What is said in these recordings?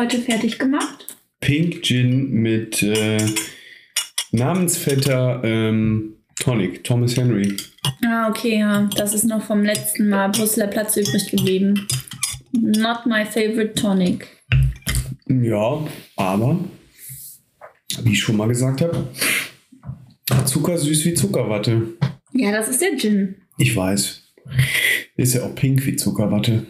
heute fertig gemacht? Pink Gin mit äh, Namensvetter ähm, Tonic, Thomas Henry. Ah, okay, ja. Das ist noch vom letzten Mal Brüsseler Platz übrig geblieben. Not my favorite tonic. Ja, aber, wie ich schon mal gesagt habe, Zucker süß wie Zuckerwatte. Ja, das ist der Gin. Ich weiß. Ist ja auch pink wie Zuckerwatte.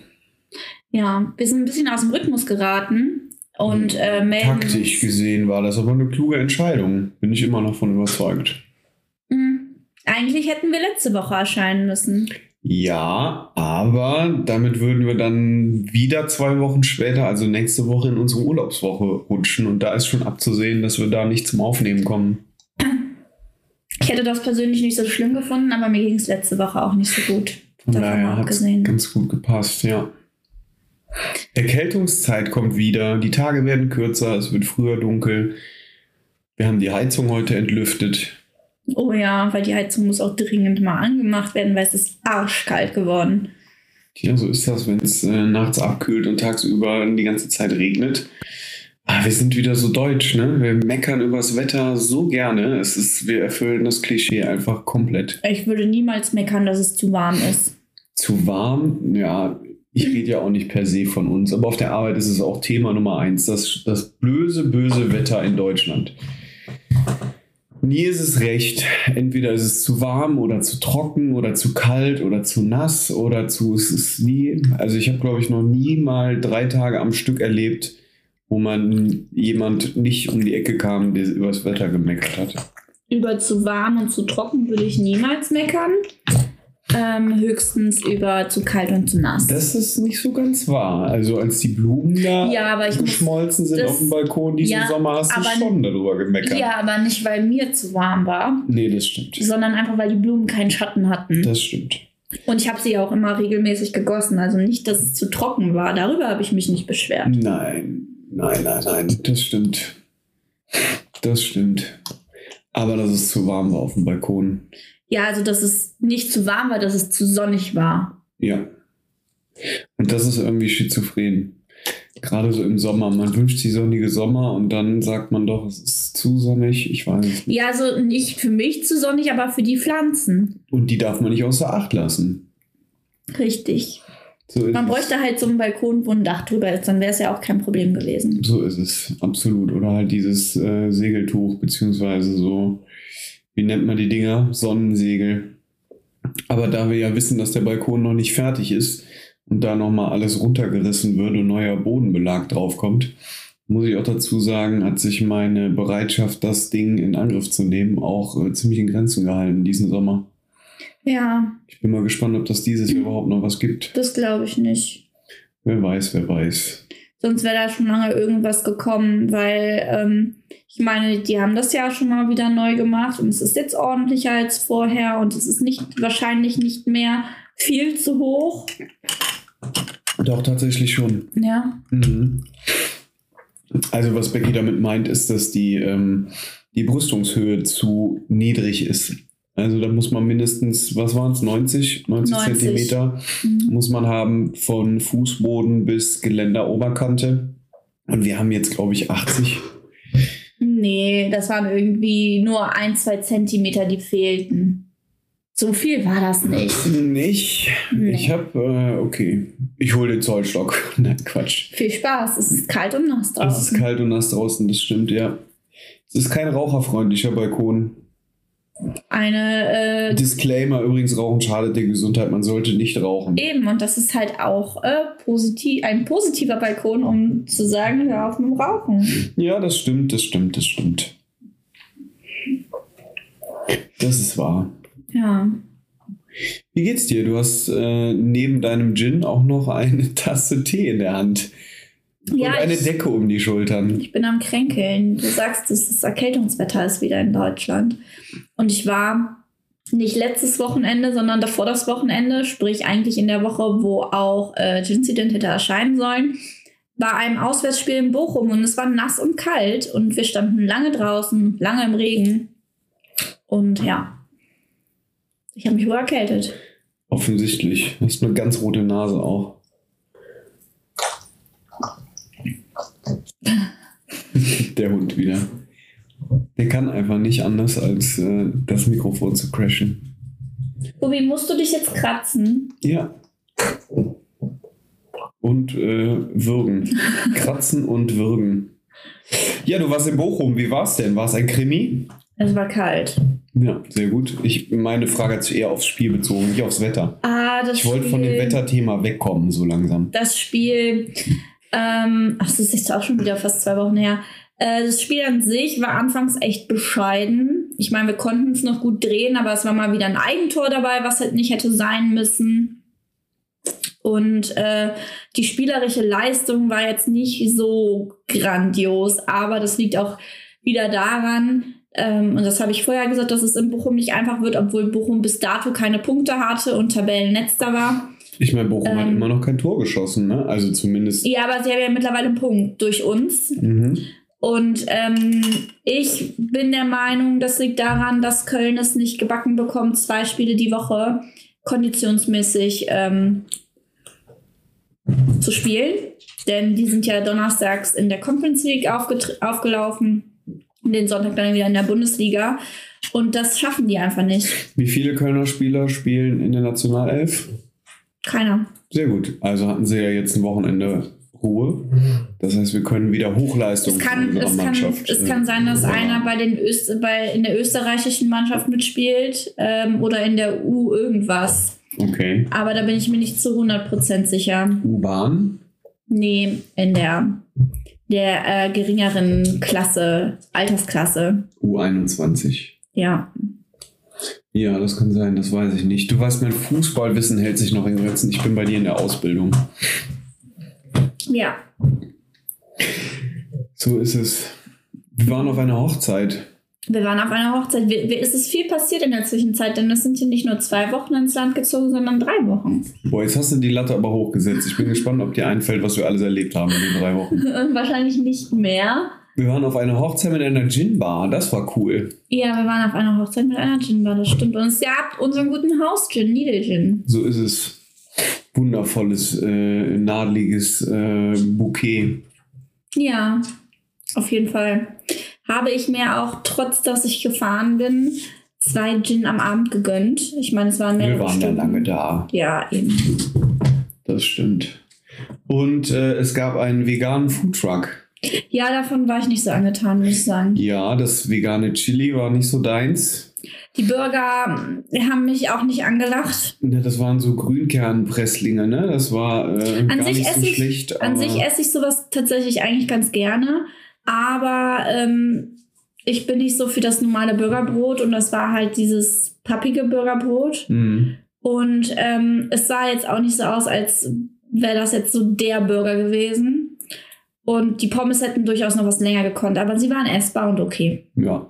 Ja, wir sind ein bisschen aus dem Rhythmus geraten und äh, melden. Taktisch uns- gesehen war das aber eine kluge Entscheidung. Bin ich immer noch von überzeugt. Hm, Eigentlich hätten wir letzte Woche erscheinen müssen. Ja, aber damit würden wir dann wieder zwei Wochen später, also nächste Woche in unsere Urlaubswoche rutschen. Und da ist schon abzusehen, dass wir da nicht zum Aufnehmen kommen. Ich hätte das persönlich nicht so schlimm gefunden, aber mir ging es letzte Woche auch nicht so gut. Von daher hat es ganz gut gepasst, ja. Erkältungszeit kommt wieder, die Tage werden kürzer, es wird früher dunkel. Wir haben die Heizung heute entlüftet. Oh ja, weil die Heizung muss auch dringend mal angemacht werden, weil es ist arschkalt geworden. Ja, so ist das, wenn es äh, nachts abkühlt und tagsüber die ganze Zeit regnet. Ah, wir sind wieder so deutsch, ne? Wir meckern übers Wetter so gerne. Es ist, wir erfüllen das Klischee einfach komplett. Ich würde niemals meckern, dass es zu warm ist. Zu warm, ja, ich rede ja auch nicht per se von uns, aber auf der Arbeit ist es auch Thema Nummer eins, das, das böse, böse Wetter in Deutschland. Nie ist es recht. Entweder ist es zu warm oder zu trocken oder zu kalt oder zu nass oder zu. Es ist nie. Also, ich habe, glaube ich, noch nie mal drei Tage am Stück erlebt, wo man jemand nicht um die Ecke kam, der über das Wetter gemeckert hat. Über zu warm und zu trocken würde ich niemals meckern. Ähm, höchstens über zu kalt und zu nass. Das ist nicht so ganz wahr. Also, als die Blumen da Ja, aber ich muss- geschmolzen sind das- auf dem Balkon diesen Ja, Sommer, hast du schon darüber gemeckert. ja, aber nicht, weil mir zu warm war, Nee, das stimmt. sondern einfach, weil die Blumen keinen Schatten hatten. Das stimmt. Und ich habe sie ja auch immer regelmäßig gegossen. Also nicht, dass es zu trocken war. Darüber habe ich mich nicht beschwert. Nein, nein, nein, nein, das stimmt. Das stimmt. Aber dass es zu warm war auf dem Balkon. Ja, also dass es nicht zu warm war, dass es zu sonnig war. Ja. Und das ist irgendwie schizophren. Gerade so im Sommer. Man wünscht sich sonnige Sommer und dann sagt man doch, es ist zu sonnig. Ich weiß es nicht. Ja, also nicht für mich zu sonnig, aber für die Pflanzen. Und die darf man nicht außer Acht lassen. Richtig. So Man es. bräuchte halt so ein Balkon, wo ein Dach drüber ist. Dann wäre es ja auch kein Problem gewesen. So ist es, absolut. Oder halt dieses äh, Segeltuch, beziehungsweise so, wie nennt man die Dinger? Sonnensegel. Aber da wir ja wissen, dass der Balkon noch nicht fertig ist und da nochmal alles runtergerissen wird und neuer Bodenbelag draufkommt, muss ich auch dazu sagen, hat sich meine Bereitschaft, das Ding in Angriff zu nehmen, auch äh, ziemlich in Grenzen gehalten diesen Sommer. Ja, Ich bin mal gespannt, ob das dieses Jahr überhaupt noch was gibt. das glaube ich nicht. Wer weiß, wer weiß. Sonst wäre da schon lange irgendwas gekommen, weil ähm, ich meine, die haben das ja schon mal wieder neu gemacht und es ist jetzt ordentlicher als vorher und es ist nicht wahrscheinlich nicht mehr viel zu hoch. Doch, tatsächlich schon. Ja. Mhm. Also was Becky damit meint, ist, dass die, ähm, die Brüstungshöhe zu niedrig ist. Also da muss man mindestens, was waren es, 90, 90, 90. Zentimeter Mhm. muss man haben von Fußboden bis Geländeroberkante. Und wir haben jetzt, glaube ich, 80. Nee, das waren irgendwie nur ein, zwei Zentimeter, die fehlten. So viel war das nicht. Nicht? Nee. Ich habe, äh, okay, ich hole den Zollstock. Nein, Quatsch. Viel Spaß. Es ist kalt und nass Es ist draußen. kalt und nass draußen, das stimmt, ja. Es ist kein raucherfreundlicher Balkon. Eine, äh, Disclaimer, übrigens, Rauchen schadet der Gesundheit, man sollte nicht rauchen. eben, und das ist halt auch äh, positiv, ein positiver Balkon, um zu sagen, hör auf mit dem Rauchen. Ja, das stimmt, das stimmt, das stimmt. Das ist wahr. Ja. Wie geht's dir? Du hast äh, neben deinem Gin auch noch eine Tasse Tee in der Hand. Ja, und eine ich- Decke um die Schultern. Ich bin am Kränkeln. Du sagst, dass das Erkältungswetter ist wieder in Deutschland. Und ich war nicht letztes Wochenende, sondern davor das Wochenende, sprich eigentlich in der Woche, wo auch äh, Gincident hätte erscheinen sollen, bei einem Auswärtsspiel in Bochum und es war nass und kalt und wir standen lange draußen, lange im Regen. Und ja, ich habe mich wohl erkältet. Offensichtlich. Du hast eine ganz rote Nase auch. der Hund wieder. Der kann einfach nicht anders, als äh, das Mikrofon zu crashen. Tobi, musst du dich jetzt kratzen? Ja. Und äh, würgen. Kratzen und würgen. Ja, du warst in Bochum. Wie war es denn? War es ein Krimi? Es war kalt. Ja, sehr gut. Ich, meine Frage hat sich eher aufs Spiel bezogen, nicht aufs Wetter. Ah, das Ich wollte von dem Wetterthema wegkommen, so langsam. Das Spiel, ähm, ach, das ist jetzt auch schon wieder fast zwei Wochen her. Äh, das Spiel an sich war anfangs echt bescheiden. Ich meine, wir konnten es noch gut drehen, aber es war mal wieder ein Eigentor dabei, was halt nicht hätte sein müssen. Und äh, die spielerische Leistung war jetzt nicht so grandios, aber das liegt auch wieder daran, ähm, und das habe ich vorher gesagt, dass es in Bochum nicht einfach wird, obwohl Bochum bis dato keine Punkte hatte und Tabellenletzter war. Ich meine, Bochum hat Ähm. immer noch kein Tor geschossen, ne? Also zumindest. Ja, aber sie haben ja mittlerweile einen Punkt durch uns. Mhm. Und ähm, ich bin der Meinung, das liegt daran, dass Köln es nicht gebacken bekommt, zwei Spiele die Woche konditionsmäßig ähm, zu spielen. Denn die sind ja donnerstags in der Conference League aufgelaufen, und den Sonntag dann wieder in der Bundesliga. Und das schaffen die einfach nicht. Wie viele Kölner Spieler spielen in der Nationalelf? Keiner. Sehr gut. Also hatten sie ja jetzt ein Wochenende Ruhe. Das heißt, wir können wieder Hochleistung Es kann, es, kann, Mannschaft. es äh, kann sein, dass fördern. einer bei den Öst bei, in der österreichischen Mannschaft mitspielt ähm, oder in der U irgendwas. Okay. Aber da bin ich mir nicht zu 100% sicher. U-Bahn. Nee, in der, der äh, geringeren Klasse, Altersklasse. U21. Ja. Ja, das kann sein, das weiß ich nicht. Du weißt, mein Fußballwissen hält sich noch in Grenzen. Ich bin bei dir in der Ausbildung. Ja. So ist es. Wir waren auf einer Hochzeit. Wir waren auf einer Hochzeit. Wir, wir, es ist viel passiert in der Zwischenzeit, denn es sind hier nicht nur zwei Wochen ins Land gezogen, sondern drei Wochen. Boah, jetzt hast du die Latte aber hochgesetzt. Ich bin gespannt, ob dir einfällt, was wir alles erlebt haben in den drei Wochen. Wahrscheinlich nicht mehr. Wir waren auf einer Hochzeit mit einer Gin-Bar. Das war cool. Ja, wir waren auf einer Hochzeit mit einer Gin-Bar, das stimmt. Und es gab unseren guten Haus-Gin, Needle Gin. So ist es. Wundervolles, äh, nadeliges äh, Bouquet. Ja, auf jeden Fall. Habe ich mir auch, trotz dass ich gefahren bin, zwei Gin am Abend gegönnt. Ich meine, es waren mehrere Wir waren ja Stunden. lange da. Ja, eben. Das stimmt. Und äh, es gab einen veganen Foodtruck. Ja, davon war ich nicht so angetan, muss ich sagen. Ja, das vegane Chili war nicht so deins. Die Burger haben mich auch nicht angelacht. Ne, Das waren so Grünkernpresslinge, ne? Das war äh, An gar sich nicht so esse ich- schlecht. An sich esse ich sowas tatsächlich eigentlich ganz gerne, aber ähm, ich bin nicht so für das normale Burgerbrot und das war halt dieses pappige Burgerbrot. Mhm. Und ähm, es sah jetzt auch nicht so aus, als wäre das jetzt so der Burger gewesen. Und die Pommes hätten durchaus noch was länger gekonnt, aber sie waren essbar und okay. Ja.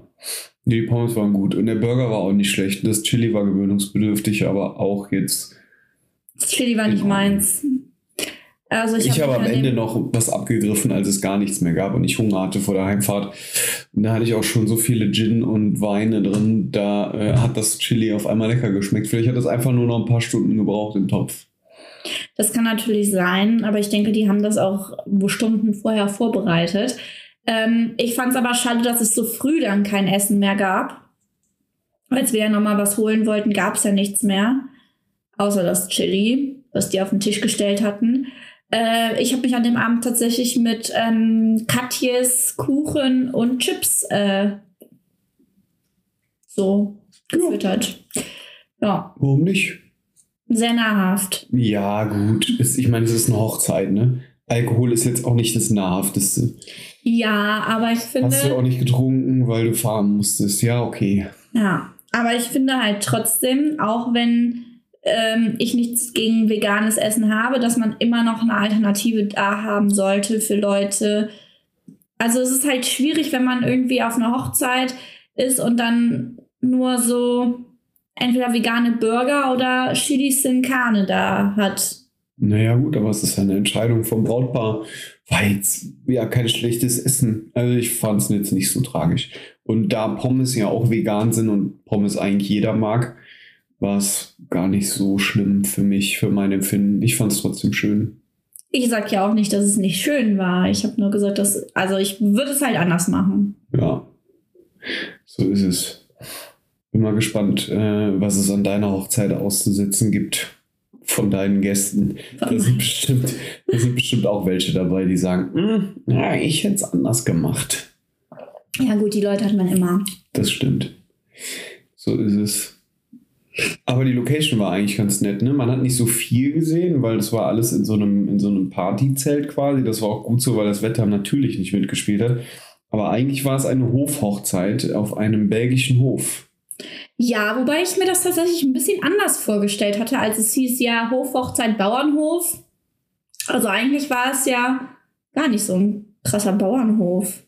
Die Pommes waren gut. Und der Burger war auch nicht schlecht. Das Chili war gewöhnungsbedürftig, aber auch jetzt. Das Chili war nicht meins. Also ich, Ich, hab habe am mich an Ende noch was abgegriffen, als es gar nichts mehr gab und ich Hunger hatte vor der Heimfahrt. Und da hatte ich auch schon so viele Gin und Weine drin. Da äh, hat das Chili auf einmal lecker geschmeckt. Vielleicht hat es einfach nur noch ein paar Stunden gebraucht im Topf. Das kann natürlich sein, aber ich denke, die haben das auch Stunden vorher vorbereitet. Ähm, ich fand es aber schade, dass es so früh dann kein Essen mehr gab. Als wir ja nochmal was holen wollten, gab es ja nichts mehr. Außer das Chili, was die auf den Tisch gestellt hatten. Äh, ich habe mich an dem Abend tatsächlich mit ähm, Katjes Kuchen und Chips äh, so gefüttert. Ja, Warum nicht? Sehr nahrhaft. Ja, gut. Es, ich meine, es ist eine Hochzeit, ne? Alkohol ist jetzt auch nicht das Nahrhafteste. Ja, aber ich finde. Hast du auch nicht getrunken, weil du fahren musstest. Ja, okay. Ja, aber ich finde halt trotzdem, auch wenn ähm, ich nichts gegen veganes Essen habe, dass man immer noch eine Alternative da haben sollte für Leute. Also es ist halt schwierig, wenn man irgendwie auf einer Hochzeit ist und dann nur so entweder vegane Burger oder Chili sin Carne da hat. Naja, gut, aber es ist ja eine Entscheidung vom Brautpaar. War jetzt ja kein schlechtes Essen. Also ich fand es jetzt nicht so tragisch. Und da Pommes ja auch vegan sind und Pommes eigentlich jeder mag, war es gar nicht so schlimm für mich, für mein Empfinden. Ich fand es trotzdem schön. Ich sag ja auch nicht, dass es nicht schön war. Ich habe nur gesagt, dass, also ich würde es halt anders machen. Ja, so ist es. Bin mal gespannt, äh, was es an deiner Hochzeit auszusetzen gibt von deinen Gästen. Da sind bestimmt, da sind bestimmt auch welche dabei, die sagen, "Hm, ja, ich hätte es anders gemacht. Ja, gut, die Leute hat man immer. Das stimmt. So ist es. Aber die Location war eigentlich ganz nett, ne? Man hat nicht so viel gesehen, weil das war alles in so einem, in so einem Partyzelt quasi. Das war auch gut so, weil das Wetter natürlich nicht mitgespielt hat. Aber eigentlich war es eine Hofhochzeit auf einem belgischen Hof. Ja, wobei ich mir das tatsächlich ein bisschen anders vorgestellt hatte, als es hieß ja Hofhochzeit Bauernhof. Also eigentlich war es ja gar nicht so ein krasser Bauernhof.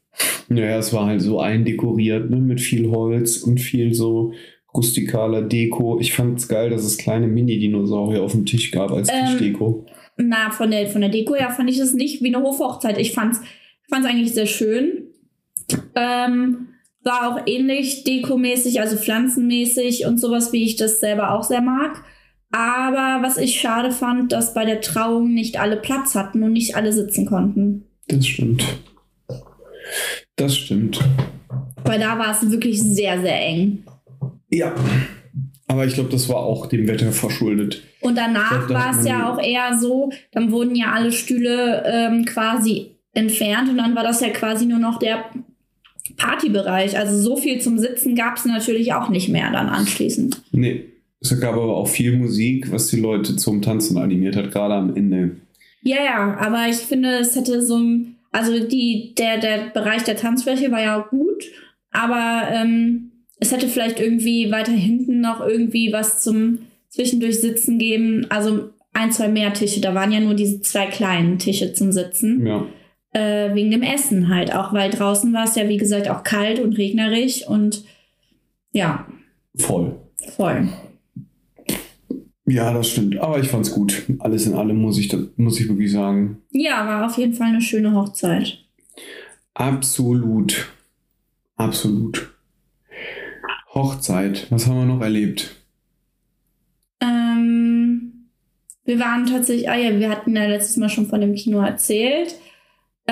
Naja, es war halt so eindekoriert, ne? Mit viel Holz und viel so rustikaler Deko. Ich fand es geil, dass es kleine Mini-Dinosaurier auf dem Tisch gab als Ähm, Tischdeko. Na, von der, von der Deko her fand ich es nicht wie eine Hofhochzeit. Ich fand es eigentlich sehr schön. Ähm, war auch ähnlich dekomäßig, also pflanzenmäßig und sowas, wie ich das selber auch sehr mag. Aber was ich schade fand, dass bei der Trauung nicht alle Platz hatten und nicht alle sitzen konnten. Das stimmt. Das stimmt. Weil da war es wirklich sehr, sehr eng. Ja. Aber ich glaube, das war auch dem Wetter verschuldet. Und danach war es ja auch eher so, dann wurden ja alle Stühle ähm, quasi entfernt und dann war das ja quasi nur noch der Partybereich. Also so viel zum Sitzen gab es natürlich auch nicht mehr dann anschließend. Nee. Es gab aber auch viel Musik, was die Leute zum Tanzen animiert hat, gerade am Ende. Ja, ja, aber ich finde, es hätte so ein, also die, der, der Bereich der Tanzfläche war ja gut, aber ähm, es hätte vielleicht irgendwie weiter hinten noch irgendwie was zum zwischendurch Sitzen geben. Also ein, zwei mehr Tische. Da waren ja nur diese zwei kleinen Tische zum Sitzen. Ja. Äh, wegen dem Essen halt. Auch weil draußen war es ja, wie gesagt, auch kalt und regnerisch und ja, Voll. voll. Ja, das stimmt. Aber ich fand's gut. Alles in allem muss ich, da- muss ich wirklich sagen. Ja, war auf jeden Fall eine schöne Hochzeit. Absolut. Absolut. Hochzeit. Was haben wir noch erlebt? Ähm, wir waren tatsächlich, ah ja, wir hatten ja letztes Mal schon von dem Kino erzählt.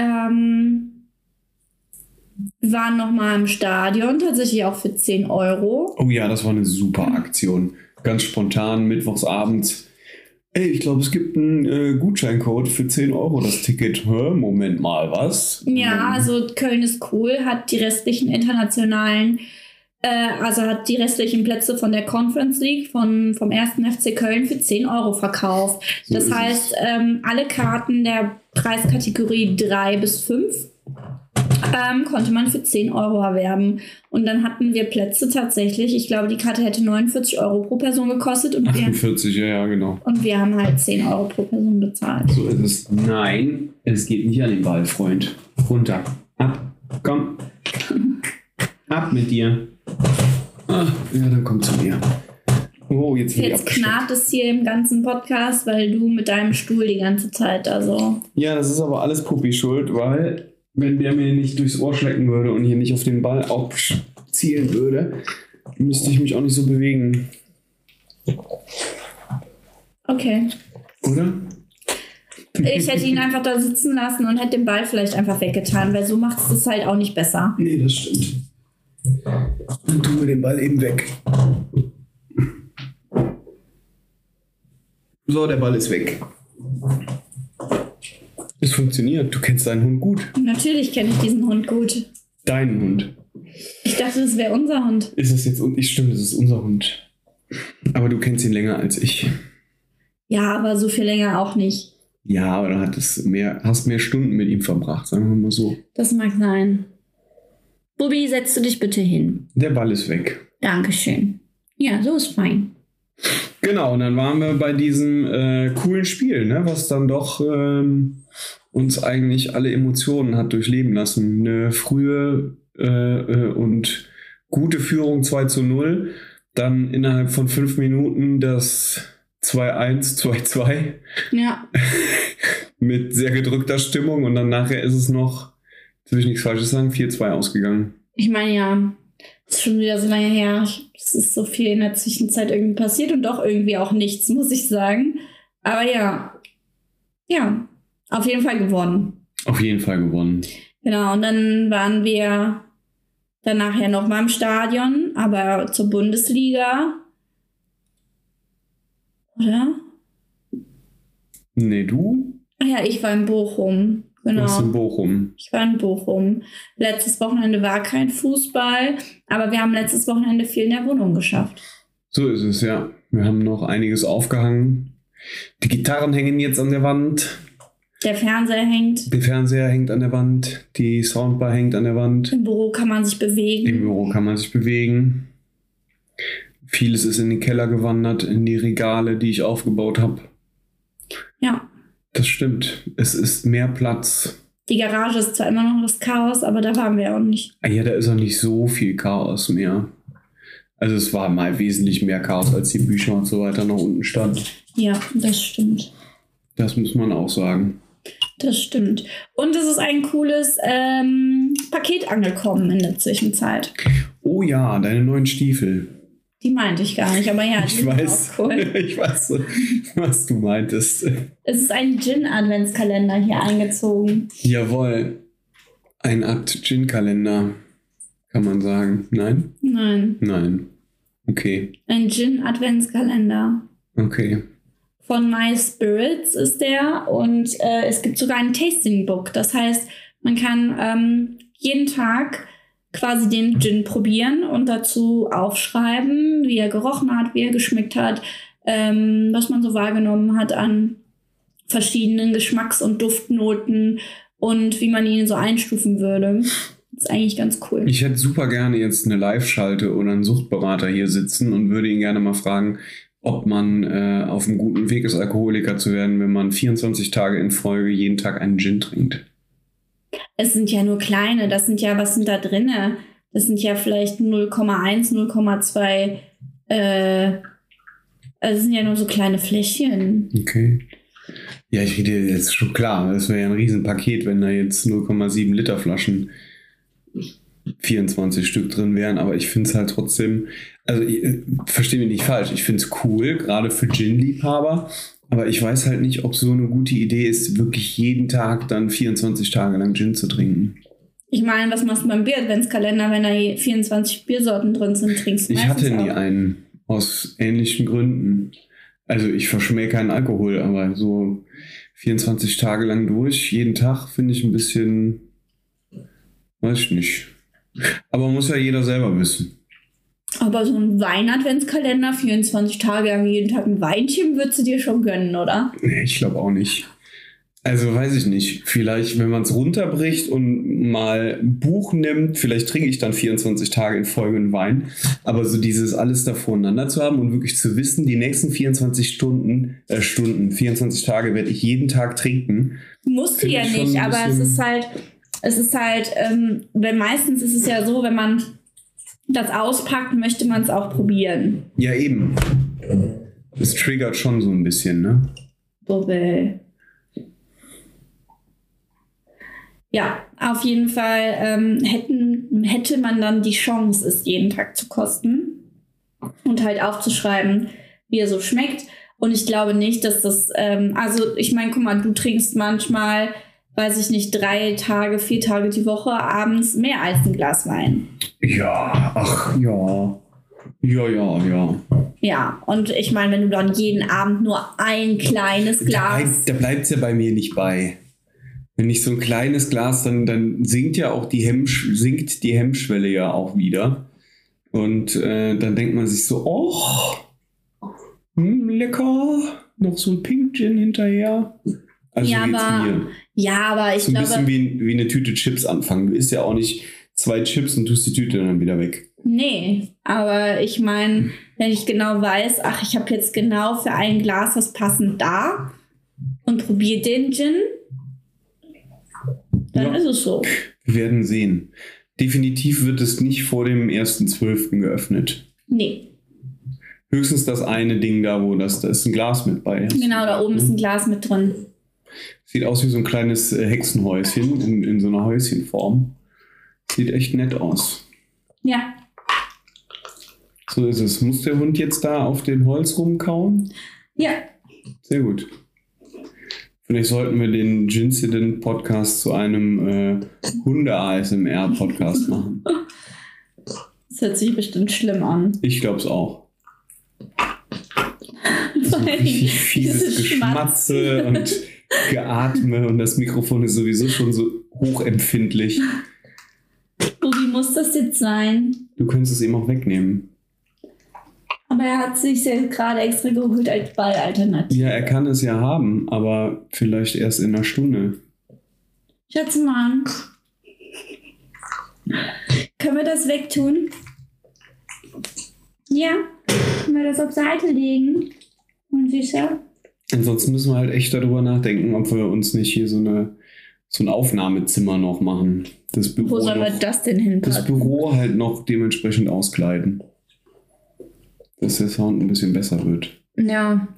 Ähm, wir waren noch mal im Stadion, tatsächlich auch für 10 Euro. Oh ja, das war eine super Aktion. Ganz spontan, mittwochsabends. Ey, ich glaube, es gibt einen äh, Gutscheincode für 10 Euro das Ticket. Hä, Moment mal, was? Ja, also Köln ist cool, hat die restlichen internationalen, also hat die restlichen Plätze von der Conference League von, vom 1. FC Köln für 10 Euro verkauft. So das heißt, ähm, alle Karten der Preiskategorie 3 bis 5 ähm, konnte man für 10 Euro erwerben. Und dann hatten wir Plätze tatsächlich. Ich glaube, die Karte hätte 49 Euro pro Person gekostet und wir, 48, ja, ja, genau. und wir haben halt 10 Euro pro Person bezahlt. So ist es. Nein, es geht nicht an den Ball, Freund. Runter. Ab. Komm. Ab mit dir. Ah, ja, dann komm zu mir. Oh, jetzt Jetzt knarrt es hier im ganzen Podcast, weil du mit deinem Stuhl die ganze Zeit, also. Ja, das ist aber alles Puppi schuld, weil wenn der mir nicht durchs Ohr schlecken würde und hier nicht auf den Ball abzielen würde, müsste ich mich auch nicht so bewegen. Okay. Oder? Ich hätte ihn einfach da sitzen lassen und hätte den Ball vielleicht einfach weggetan, weil so macht es das halt auch nicht besser. Nee, das stimmt. Dann tun wir den Ball eben weg. So, der Ball ist weg. Es funktioniert. Du kennst deinen Hund gut. Natürlich kenne ich diesen Hund gut. Deinen Hund. Ich dachte, das wäre unser Hund. Ist es jetzt. Ich stimmt, es ist unser Hund. Aber du kennst ihn länger als ich. Ja, aber so viel länger auch nicht. Ja, aber du hattest mehr, hast mehr Stunden mit ihm verbracht, sagen wir mal so. Das mag sein. Bubi, setzt du dich bitte hin. Der Ball ist weg. Dankeschön. Ja, so ist fein. Genau, und dann waren wir bei diesem äh, coolen Spiel, ne, was dann doch ähm, uns eigentlich alle Emotionen hat durchleben lassen. Eine frühe äh, äh, und gute Führung 2 zu 0, dann innerhalb von fünf Minuten das 2-1, 2-2 Ja. mit sehr gedrückter Stimmung und dann nachher ist es noch, jetzt will ich nichts Falsches sagen, 4-2 ausgegangen. Ich meine, ja, ist schon wieder so lange her. Es ist so viel in der Zwischenzeit irgendwie passiert und doch irgendwie auch nichts, muss ich sagen. Aber ja, ja, Auf jeden Fall gewonnen. Auf jeden Fall gewonnen. Genau, und dann waren wir danach ja noch mal im Stadion, aber zur Bundesliga. Oder? Nee, du? Ja, ich war in Bochum. Genau. Was in Bochum? Ich war in Bochum. Letztes Wochenende war kein Fußball, aber wir haben letztes Wochenende viel in der Wohnung geschafft. So ist es, ja. Wir haben noch einiges aufgehangen. Die Gitarren hängen jetzt an der Wand. Der Fernseher hängt. Der Fernseher hängt an der Wand. Die Soundbar hängt an der Wand. Im Büro kann man sich bewegen. Im Büro kann man sich bewegen. Vieles ist in den Keller gewandert, in die Regale, die ich aufgebaut habe. Ja. Das stimmt. Es ist mehr Platz. Die Garage ist zwar immer noch das Chaos, aber da waren wir auch nicht. Ah ja, da ist auch nicht so viel Chaos mehr. Also es war mal wesentlich mehr Chaos, als die Bücher und so weiter noch unten stand. Ja, das stimmt. Das muss man auch sagen. Das stimmt. Und es ist ein cooles ähm, Paket angekommen in der Zwischenzeit. Oh ja, deine neuen Stiefel. Die meinte ich gar nicht, aber ja, Ich weiß, cool. ich weiß, was du meintest. Es ist ein Gin-Adventskalender hier eingezogen. Jawohl. Ein Akt Gin-Kalender, kann man sagen. Nein? Nein, Nein. Okay. ein Gin-Adventskalender. Okay. Von My Spirits ist der und äh, es gibt sogar ein Tasting Book. Das heißt, man kann ähm, jeden Tag quasi den Gin probieren und dazu aufschreiben, wie er gerochen hat, wie er geschmeckt hat, ähm, was man so wahrgenommen hat an verschiedenen Geschmacks- und Duftnoten und wie man ihn so einstufen würde. Das ist eigentlich ganz cool. Ich hätte super gerne jetzt eine Live-Schalte oder einen Suchtberater hier sitzen und würde ihn gerne mal fragen, ob man äh, auf einem guten Weg ist, Alkoholiker zu werden, wenn man 24 Tage in Folge jeden Tag einen Gin trinkt. Es sind ja nur kleine, das sind ja, was sind da drinne? Das sind ja vielleicht 0,1, 0,2, äh, also das sind ja nur so kleine Fläschchen. Okay. Ja, ich rede jetzt schon klar, das wäre ja ein Riesenpaket, wenn da jetzt 0,7 Liter Flaschen 24 Stück drin wären, aber ich finde es halt trotzdem, also äh, verstehe mich nicht falsch, ich finde es cool, gerade für Gin-Liebhaber, aber ich weiß halt nicht, ob so eine gute Idee ist, wirklich jeden Tag dann 24 Tage lang Gin zu trinken. Ich meine, was machst du beim Bier-Adventskalender, wenn da je 24 Biersorten drin sind, trinkst du Ich hatte nie auch. einen, aus ähnlichen Gründen. Also ich verschmähe keinen Alkohol, aber so 24 Tage lang durch, jeden Tag, finde ich ein bisschen, weiß ich nicht. Aber muss ja jeder selber wissen. Aber so ein Wein-Adventskalender, 24 Tage lang jeden Tag ein Weinchen, würdest du dir schon gönnen, oder? Nee, ich glaube auch nicht. Also weiß ich nicht. Vielleicht, wenn man es runterbricht und mal ein Buch nimmt, vielleicht trinke ich dann 24 Tage in Folge einen Wein. Aber so dieses alles da voreinander zu haben und wirklich zu wissen, die nächsten 24 Stunden, äh, Stunden, 24 Tage werde ich jeden Tag trinken. Musst du ja nicht, aber es ist halt, es ist halt, ähm, wenn meistens ist es ja so, wenn man das auspackt, möchte man es auch probieren. Ja, eben. Das triggert schon so ein bisschen, ne? Bubbel. Ja, auf jeden Fall ähm, hätten, hätte man dann die Chance, es jeden Tag zu kosten und halt aufzuschreiben, wie er so schmeckt. Und ich glaube nicht, dass das, ähm, also ich meine, guck mal, du trinkst manchmal, weiß ich nicht, drei Tage, vier Tage die Woche abends mehr als ein Glas Wein. Ja, ach ja. Ja, ja, ja. Ja, und ich meine, wenn du dann jeden Abend nur ein kleines Da Glas. bleibt, da bleibt's ja bei mir nicht bei. Wenn ich so ein kleines Glas, dann, dann sinkt ja auch die Hemmsch sinkt die Hemmschwelle ja auch wieder. Und äh, dann denkt man sich so, oh, hm, lecker, noch so ein Pink Gin hinterher. Also Ja, aber mir. Ja, aber ich so ein glaube. bisschen wie, wie eine Tüte Chips anfangen. Du isst ja auch nicht zwei Chips und tust die Tüte dann wieder weg. Nee, aber ich meine, wenn ich genau weiß, ach, ich habe jetzt genau für ein Glas was passend da und probiere den Gin, dann Ja. ist es so. Wir werden sehen. Definitiv wird es nicht vor dem 1.12. geöffnet. Nee, Höchstens das eine Ding da, wo das, da ist ein Glas mit bei. genau, da oben ist ein Glas mit drin. Sieht aus wie so ein kleines äh, Hexenhäuschen in, in so einer Häuschenform. Sieht echt nett aus. Ja, So ist es. Muss der Hund jetzt da auf dem Holz rumkauen? ja, Sehr gut. Vielleicht sollten wir den Gincident-Podcast zu einem äh, Hunde-ASMR-Podcast machen. Das hört sich bestimmt schlimm an. Ich glaube es auch. So richtig fieses Geschmatze und Geatme und das Mikrofon ist sowieso schon so hochempfindlich. Wie muss das jetzt sein? Du könntest es ihm auch wegnehmen. Aber er hat sich ja gerade extra geholt als Ballalternative. Ja, er kann es ja haben, aber vielleicht erst in einer Stunde. Schatzmann. Können wir das wegtun? Ja. Können wir das auf Seite legen? Und sicher? Ansonsten müssen wir halt echt darüber nachdenken, ob wir uns nicht hier so, eine, so ein Aufnahmezimmer noch machen. Das Büro, Wo sollen wir das denn das hinpacken? Büro halt noch dementsprechend auskleiden. Dass der Sound ein bisschen besser wird. Ja.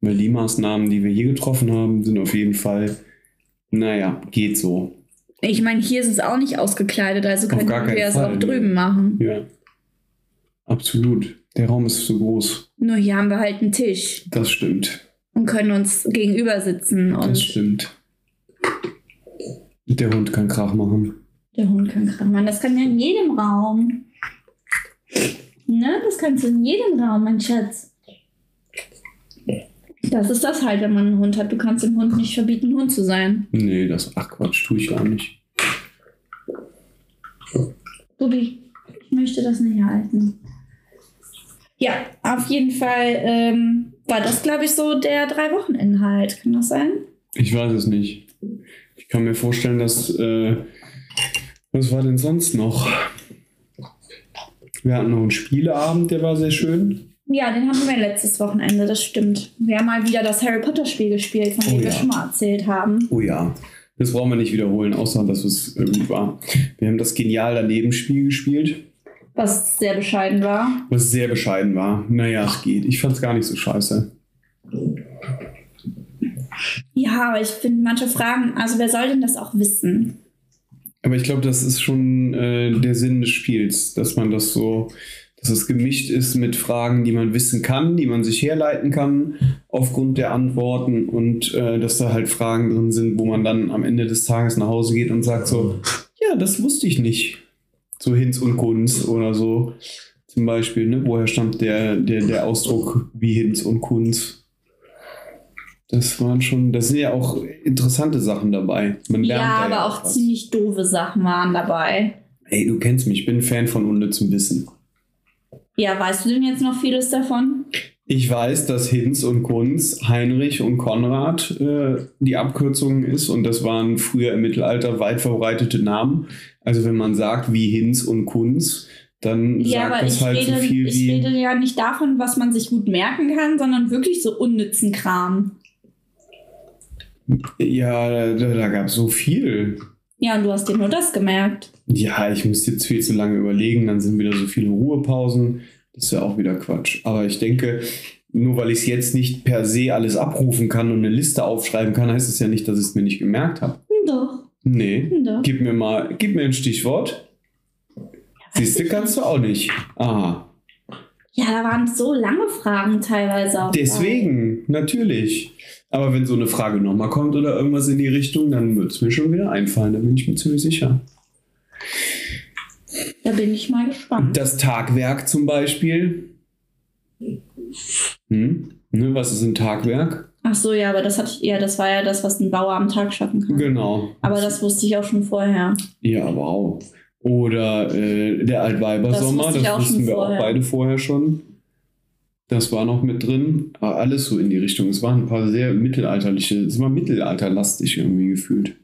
Weil die Maßnahmen, die wir hier getroffen haben, sind auf jeden Fall, naja, geht so. Ich meine, hier ist es auch nicht ausgekleidet, also Auf könnten wir es auch drüben machen. Ja. Absolut. Der Raum ist zu groß. Nur hier haben wir halt einen Tisch Das stimmt. und können uns gegenüber sitzen Das und stimmt. Der Hund kann Krach machen. der Hund kann krank machen. Das kann ja in jedem Raum. Ne? Das kannst du in jedem Raum, mein Schatz. Das ist das halt, wenn man einen Hund hat. Du kannst dem Hund nicht verbieten, Hund zu sein. Nee, das, ach Quatsch, tue ich gar nicht. Bubi, ich möchte das nicht halten. Ja, auf jeden Fall ähm, war das, glaube ich, so der Drei-Wochen-Inhalt. Kann das sein? Ich weiß es nicht. Ich kann mir vorstellen, dass. Äh, was war denn sonst noch? Wir hatten noch einen Spieleabend, der war sehr schön. Ja, den hatten wir letztes Wochenende, das stimmt. Wir haben mal wieder das Harry Potter-Spiel gespielt, von dem Oh wir ja. schon mal erzählt haben. Oh ja. Das brauchen wir nicht wiederholen, außer dass es gut war. Wir haben das genial daneben Spiel gespielt, Was sehr bescheiden war. was sehr bescheiden war. Naja, es geht. Ich fand es gar nicht so scheiße. Ja, aber ich finde manche Fragen, also wer soll denn das auch wissen? Aber ich glaube, das ist schon äh, der Sinn des Spiels, dass man das so, dass es gemischt ist mit Fragen, die man wissen kann, die man sich herleiten kann aufgrund der Antworten und äh, dass da halt Fragen drin sind, wo man dann am Ende des Tages nach Hause geht und sagt so, ja, das wusste ich nicht. So Hinz und Kunz oder so. Zum Beispiel, ne? woher stammt der, der, der Ausdruck wie Hinz und Kunz? Das waren schon, das sind ja auch interessante Sachen dabei. Man lernt Ja, aber auch was. ziemlich doofe Sachen waren dabei. Ey, du kennst mich, ich bin Fan von unnützem Wissen. Ja, weißt du denn jetzt noch vieles davon? Ich weiß, dass Hinz und Kunz, Heinrich und Konrad äh, die Abkürzung ist und das waren früher im Mittelalter weit verbreitete Namen. Also wenn man sagt wie Hinz und Kunz, dann Ja, sagt das ich, halt rede, so viel ich wie. rede ja nicht davon, was man sich gut merken kann, sondern wirklich so unnützen Kram. Ja, da, da gab es so viel. Ja, und du hast dir nur das gemerkt. Ja, ich müsste jetzt viel zu lange überlegen, dann sind wieder so viele Ruhepausen. Das ist ja auch wieder Quatsch. Aber ich denke, nur weil ich es jetzt nicht per se alles abrufen kann und eine Liste aufschreiben kann, heißt es ja nicht, dass ich es mir nicht gemerkt habe. Doch, Nee. Gib mir mal, gib mir ein Stichwort. Siehst du, kannst du auch nicht. Aha. Ja, da waren so lange Fragen teilweise auch. Deswegen, natürlich. Aber wenn so eine Frage nochmal kommt oder irgendwas in die Richtung, dann wird es mir schon wieder einfallen. Da bin ich mir ziemlich sicher. Da bin ich mal gespannt. Das Tagwerk zum Beispiel. Hm? Ne, was ist ein Tagwerk? Ach so, ja, aber das hat ja, das war ja das, was ein Bauer am Tag schaffen kann. Genau. Aber das wusste ich auch schon vorher. Ja, wow. Oder äh, der Altweibersommer, Das das, ich wussten wir vorher. auch beide vorher schon. Das war noch mit drin. Aber alles so in die Richtung. Es waren ein paar sehr mittelalterliche, es war mittelalterlastig irgendwie gefühlt.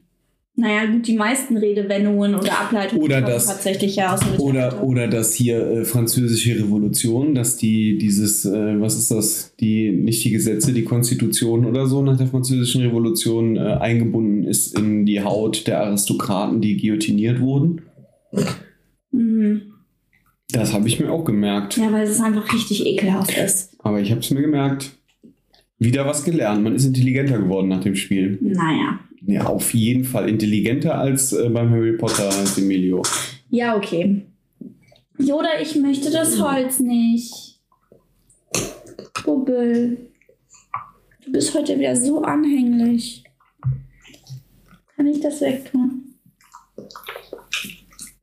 Naja, gut, die meisten Redewendungen oder Ableitungen Oder kommen das- tatsächlich ja aus dem. Oder, oder das hier äh, französische Revolution, dass die dieses, äh, was ist das, die, nicht die Gesetze, die Konstitution oder so nach der französischen Revolution äh, eingebunden ist in die Haut der Aristokraten, die guillotiniert wurden. Mhm. Das habe ich mir auch gemerkt. Ja, weil es einfach richtig ekelhaft ist. Aber ich habe es mir gemerkt. Wieder was gelernt. Man ist intelligenter geworden nach dem Spiel. Naja. Ja, auf jeden Fall intelligenter als äh, beim Harry Potter als Emilio. Ja, okay. Yoda, ich möchte das Holz nicht. Bubbel. Du bist heute wieder so anhänglich. Kann ich das wegtun?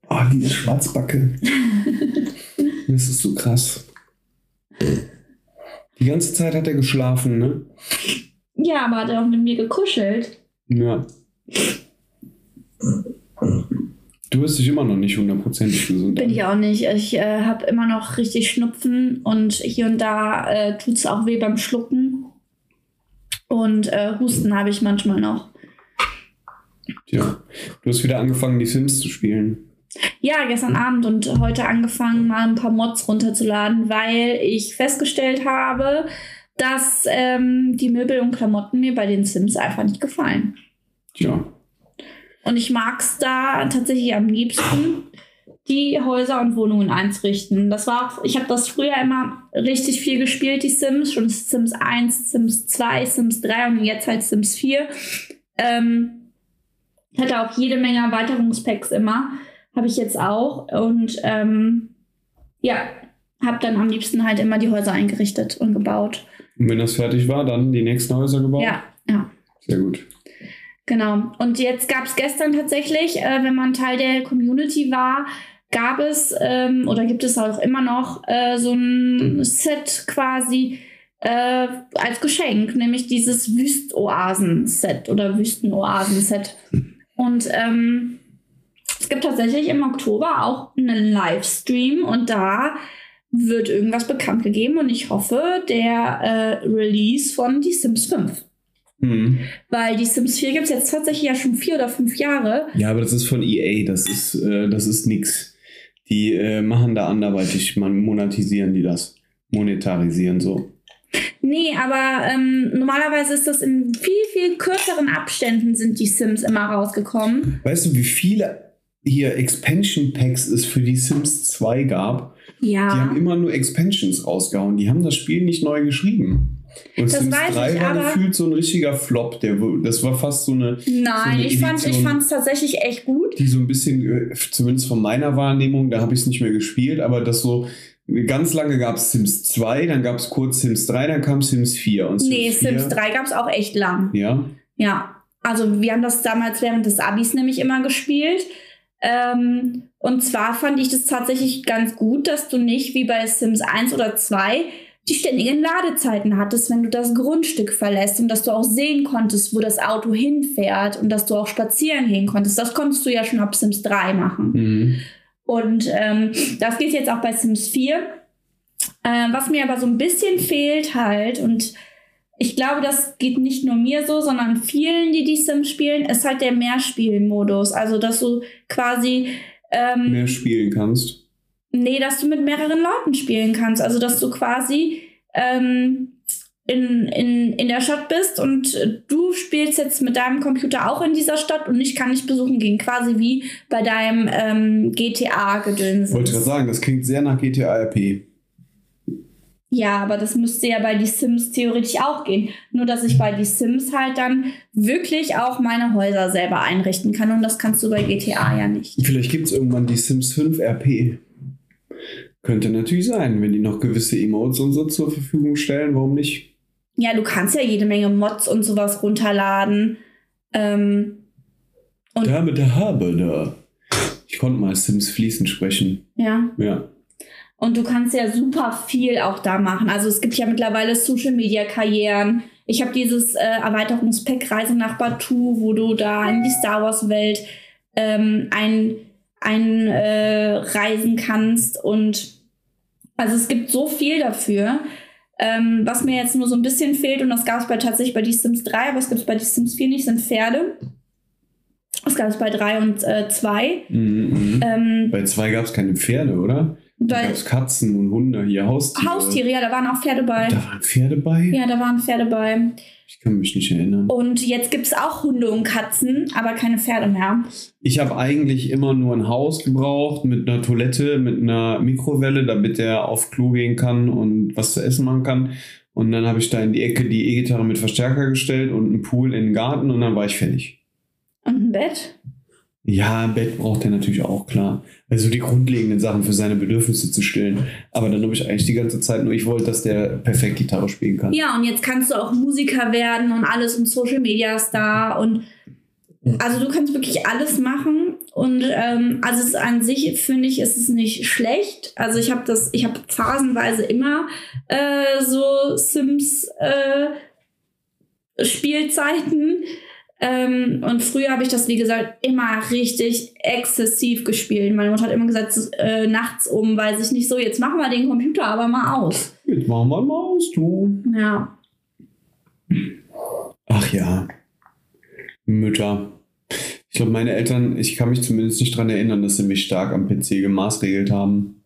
Oh, diese Schwarzbacke. das ist so krass. Die ganze Zeit hat er geschlafen, ne? Ja, aber hat er auch mit mir gekuschelt. Ja. Du hörst dich immer noch nicht hundertprozentig gesund Bin ich auch nicht. Ich äh, habe immer noch richtig Schnupfen und hier und da äh, tut es auch weh beim Schlucken. Und äh, Husten habe ich manchmal noch. Tja. Du hast wieder angefangen, die Sims zu spielen. Ja, gestern Abend und heute angefangen, mal ein paar Mods runterzuladen, weil ich festgestellt habe, dass ähm, die Möbel und Klamotten mir bei den Sims einfach nicht gefallen. Tja. Und ich mag es da tatsächlich am liebsten, die Häuser und Wohnungen einzurichten. Das war ich habe das früher immer richtig viel gespielt, die Sims, schon Sims 1, Sims 2, Sims 3 und jetzt halt Sims 4. Ähm, hatte auch jede Menge Erweiterungspacks immer, habe ich jetzt auch. Und ähm, ja, habe dann am liebsten halt immer die Häuser eingerichtet und gebaut. Und wenn das fertig war, dann die nächsten Häuser gebaut? Ja, ja. Sehr gut. Genau. Und jetzt gab es gestern tatsächlich, äh, wenn man Teil der Community war, gab es ähm, oder gibt es auch immer noch äh, so ein Set quasi äh, als Geschenk, nämlich dieses Wüstoasen-Set oder Wüstenoasen-Set. Und ähm, es gibt tatsächlich im Oktober auch einen Livestream und da wird irgendwas bekannt gegeben und ich hoffe, der äh, Release von Die Sims 5. Mhm. Weil die Sims 4 gibt es jetzt tatsächlich ja schon vier oder fünf Jahre. Ja, aber das ist von EA, das ist, äh, das ist nix. Die äh, machen da anderweitig, man monetisieren die das. Monetarisieren so. Nee, aber ähm, normalerweise ist das in viel, viel kürzeren Abständen sind die Sims immer rausgekommen. Weißt du, wie viele hier Expansion Packs es für die Sims 2 gab? Die haben Ja. immer nur Expansions rausgehauen. Die haben das Spiel nicht neu geschrieben. Und Das Sims weiß 3 ich, war aber- gefühlt so ein richtiger Flop. Der, das war fast so eine, so Nein, eine ich fand es tatsächlich echt gut. die so ein bisschen, äh, zumindest von meiner Wahrnehmung, da habe ich es nicht mehr gespielt, aber das so, ganz lange gab es Sims 2, dann gab es kurz Sims 3, dann kam Sims 4. Und Nee, 4, Sims 3 gab es auch echt lang. Ja, Ja. Also wir haben das damals während des Abis nämlich immer gespielt. Ähm, und zwar fand ich das tatsächlich ganz gut, dass du nicht wie bei Sims 1 oder 2 die ständigen Ladezeiten hattest, wenn du das Grundstück verlässt und dass du auch sehen konntest, wo das Auto hinfährt und dass du auch spazieren gehen konntest. Das konntest du ja schon ab Sims 3 machen. mhm. Und ähm, das geht jetzt auch bei Sims 4. Ähm, was mir aber so ein bisschen fehlt halt, und ich glaube, das geht nicht nur mir so, sondern vielen, die die Sims spielen, ist halt der Mehrspielmodus. Also, dass du quasi, ähm, mehr spielen kannst. nee, dass du mit mehreren Leuten spielen kannst. Also, dass du quasi ähm, in, in, in der Stadt bist und du spielst jetzt mit deinem Computer auch in dieser Stadt und ich kann dich besuchen gehen. Quasi wie bei deinem ähm, GTA-Gedöns. Wollte gerade sagen, das klingt sehr nach GTA RP. Ja, aber das müsste ja bei die Sims theoretisch auch gehen. Nur, dass ich bei die Sims halt dann wirklich auch meine Häuser selber einrichten kann. Und das kannst du bei GTA ja nicht. Vielleicht gibt es irgendwann die Sims 5 RP. Könnte natürlich sein, wenn die noch gewisse Emotes und so zur Verfügung stellen, warum nicht? Ja, du kannst ja jede Menge Mods und sowas runterladen. Ähm, Und- Da mit der Habe da. Ich konnte mal Sims fließend sprechen. ja. Ja. Und du kannst ja super viel auch da machen. Also es gibt ja mittlerweile Social Media Karrieren. Ich habe dieses äh, Erweiterungspack Reise nach Batu, wo du da in die Star Wars Welt ähm, ein, ein äh, reisen kannst. Und also es gibt so viel dafür. Ähm, was mir jetzt nur so ein bisschen fehlt, und das gab es bei tatsächlich bei die Sims 3, aber es gibt es bei die Sims 4 nicht, sind Pferde. Das gab es bei 3 und äh, 2. Mhm, mhm. Ähm, Bei zwei gab es keine Pferde, oder? Da gab es Katzen und Hunde, hier Haustiere. Haustiere, ja, da waren auch Pferde bei. Da waren Pferde bei? Ja, da waren Pferde bei. Ich kann mich nicht erinnern. Und jetzt gibt es auch Hunde und Katzen, aber keine Pferde mehr. Ich habe eigentlich immer nur ein Haus gebraucht mit einer Toilette, mit einer Mikrowelle, damit er auf Klo gehen kann und was zu essen machen kann. Und dann habe ich da in die Ecke die E-Gitarre mit Verstärker gestellt und einen Pool in den Garten und dann war ich fertig. Und ein Bett? Ja, ein Bett braucht er natürlich auch, klar. Also die grundlegenden Sachen für seine Bedürfnisse zu stillen. Aber dann habe ich eigentlich die ganze Zeit nur, ich wollte, dass der perfekt Gitarre spielen kann. Ja, und jetzt kannst du auch Musiker werden und alles und Social Media Star und also du kannst wirklich alles machen und ähm, also es an sich finde ich ist es nicht schlecht. Also ich habe das, ich habe phasenweise immer äh, so Sims äh, Spielzeiten. Ähm, und früher habe ich das, wie gesagt, immer richtig exzessiv gespielt. Meine Mutter hat immer gesagt, äh, nachts um, weiß ich nicht so, jetzt machen wir den Computer aber mal aus. Jetzt machen wir mal aus, du. Ja. Ach ja. Mütter. Ich glaube, meine Eltern, ich kann mich zumindest nicht daran erinnern, dass sie mich stark am PC gemaßregelt haben.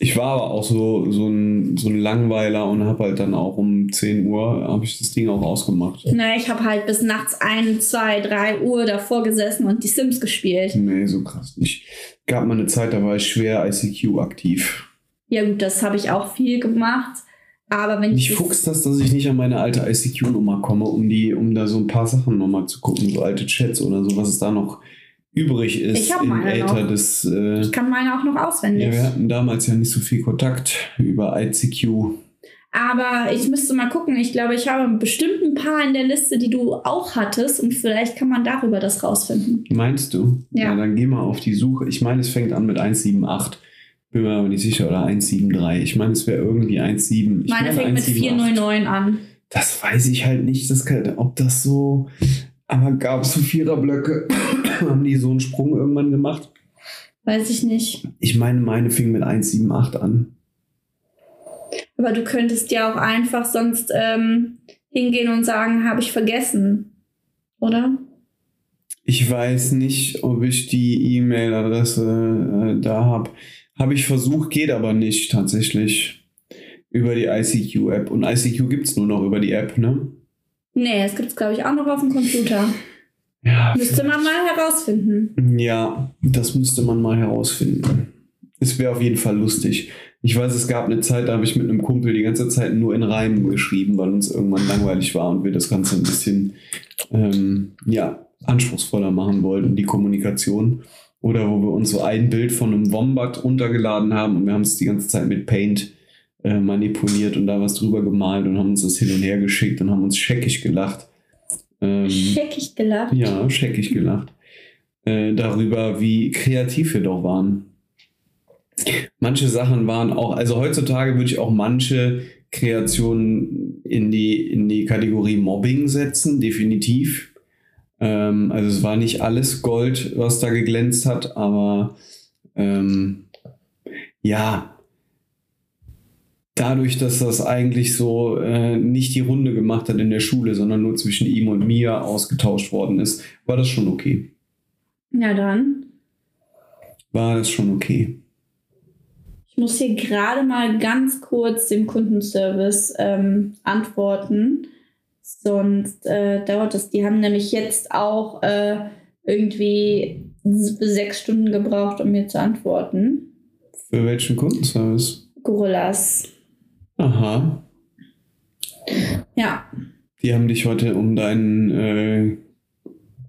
Ich war aber auch so, so, ein, so ein Langweiler und habe halt dann auch um 10 Uhr habe ich das Ding auch ausgemacht. Na, ich habe halt bis nachts 1, 2, 3 Uhr davor gesessen und die Sims gespielt. Nee, so krass nicht. Gab mal eine Zeit, da war ich schwer ICQ aktiv. Ja gut, das habe ich auch viel gemacht. Aber wenn ich. fuchs das, dass ich nicht an meine alte ICQ-Nummer komme, um die, um da so ein paar Sachen nochmal zu gucken, so alte Chats oder so, was es da noch übrig ist ich im Alter noch. des. Äh, ich kann meine auch noch auswendig. Ja, wir hatten damals ja nicht so viel Kontakt über ICQ. Aber ich müsste mal gucken. Ich glaube, ich habe bestimmt ein paar in der Liste, die du auch hattest. Und vielleicht kann man darüber das rausfinden. Meinst du? Ja. ja dann geh mal auf die Suche. Ich meine, es fängt an mit 178. Bin mir aber nicht sicher. Oder 173. Ich meine, es wäre irgendwie 17. Ich meine, meine fängt mit 499 an. Das weiß ich halt nicht, das kann, ob das so. Aber gab es so Viererblöcke? Haben die so einen Sprung irgendwann gemacht? Weiß ich nicht. Ich meine, meine fing mit 178 an. Aber du könntest ja auch einfach sonst ähm, hingehen und sagen, habe ich vergessen. Oder? Ich weiß nicht, ob ich die E-Mail-Adresse äh, da habe. Habe ich versucht, geht aber nicht tatsächlich. Über die ICQ-App. Und ICQ gibt es nur noch über die App, ne? Nee, es gibt es, glaube ich, auch noch auf dem Computer. Ja, müsste man mal herausfinden. Ja, das müsste man mal herausfinden. Es wäre auf jeden Fall lustig. Ich weiß, es gab eine Zeit, da habe ich mit einem Kumpel die ganze Zeit nur in Reimen geschrieben, weil uns irgendwann langweilig war und wir das Ganze ein bisschen ähm, ja, anspruchsvoller machen wollten, die Kommunikation. Oder wo wir uns so ein Bild von einem Wombat runtergeladen haben und wir haben es die ganze Zeit mit Paint äh, manipuliert und da was drüber gemalt und haben uns das hin und her geschickt und haben uns scheckig gelacht. Ähm, scheckig gelacht? Ja, scheckig gelacht. Äh, darüber, wie kreativ wir doch waren. Manche Sachen waren auch, also heutzutage würde ich auch manche Kreationen in die, in die Kategorie Mobbing setzen, definitiv. Ähm, also es war nicht alles Gold, was da geglänzt hat, aber ähm, ja, dadurch, dass das eigentlich so äh, nicht die Runde gemacht hat in der Schule, sondern nur zwischen ihm und mir ausgetauscht worden ist, war das schon okay. Ja, dann. War das schon okay. Ich muss hier gerade mal ganz kurz dem Kundenservice ähm, antworten. Sonst äh, dauert das. Die haben nämlich jetzt auch äh, irgendwie sechs Stunden gebraucht, um mir zu antworten. Für welchen Kundenservice? Gorillas. Aha. Ja. Die haben dich heute um deinen äh,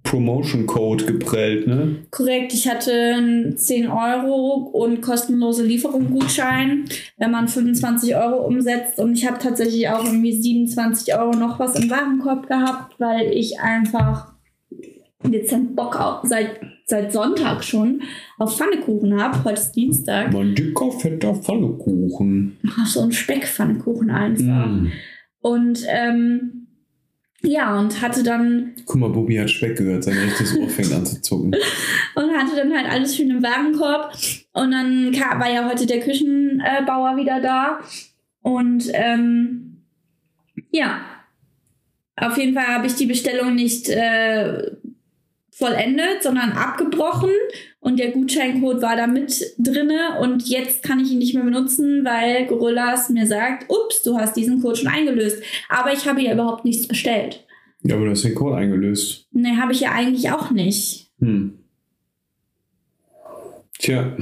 Promotion Code geprellt, ne? Korrekt, ich hatte 10 Euro und kostenlose Lieferung Gutschein, wenn man 25 Euro umsetzt. Und ich habe tatsächlich auch irgendwie 27 Euro noch was im Warenkorb gehabt, weil ich einfach dezent Bock auf, seit, seit Sonntag schon auf Pfannekuchen habe. Heute ist Dienstag. Mein dicker, fetter Pfannekuchen. Ach, so ein Speckpfannekuchen einfach. Mm. Und ähm, ja, und hatte dann. Guck mal, Bubi hat Speck gehört, sein rechtes Ohr fängt an zu zucken. und hatte dann halt alles schön im Warenkorb. Und dann war ja heute der Küchenbauer wieder da. Und ähm, ja, auf jeden Fall habe ich die Bestellung nicht äh, vollendet, sondern abgebrochen und der Gutscheincode war da mit drinne und jetzt kann ich ihn nicht mehr benutzen, weil Gorillas mir sagt, ups, du hast diesen Code schon eingelöst. Aber ich habe ja überhaupt nichts bestellt. Ja, aber du hast den Code eingelöst. Nee, habe ich ja eigentlich auch nicht. Hm. Tja.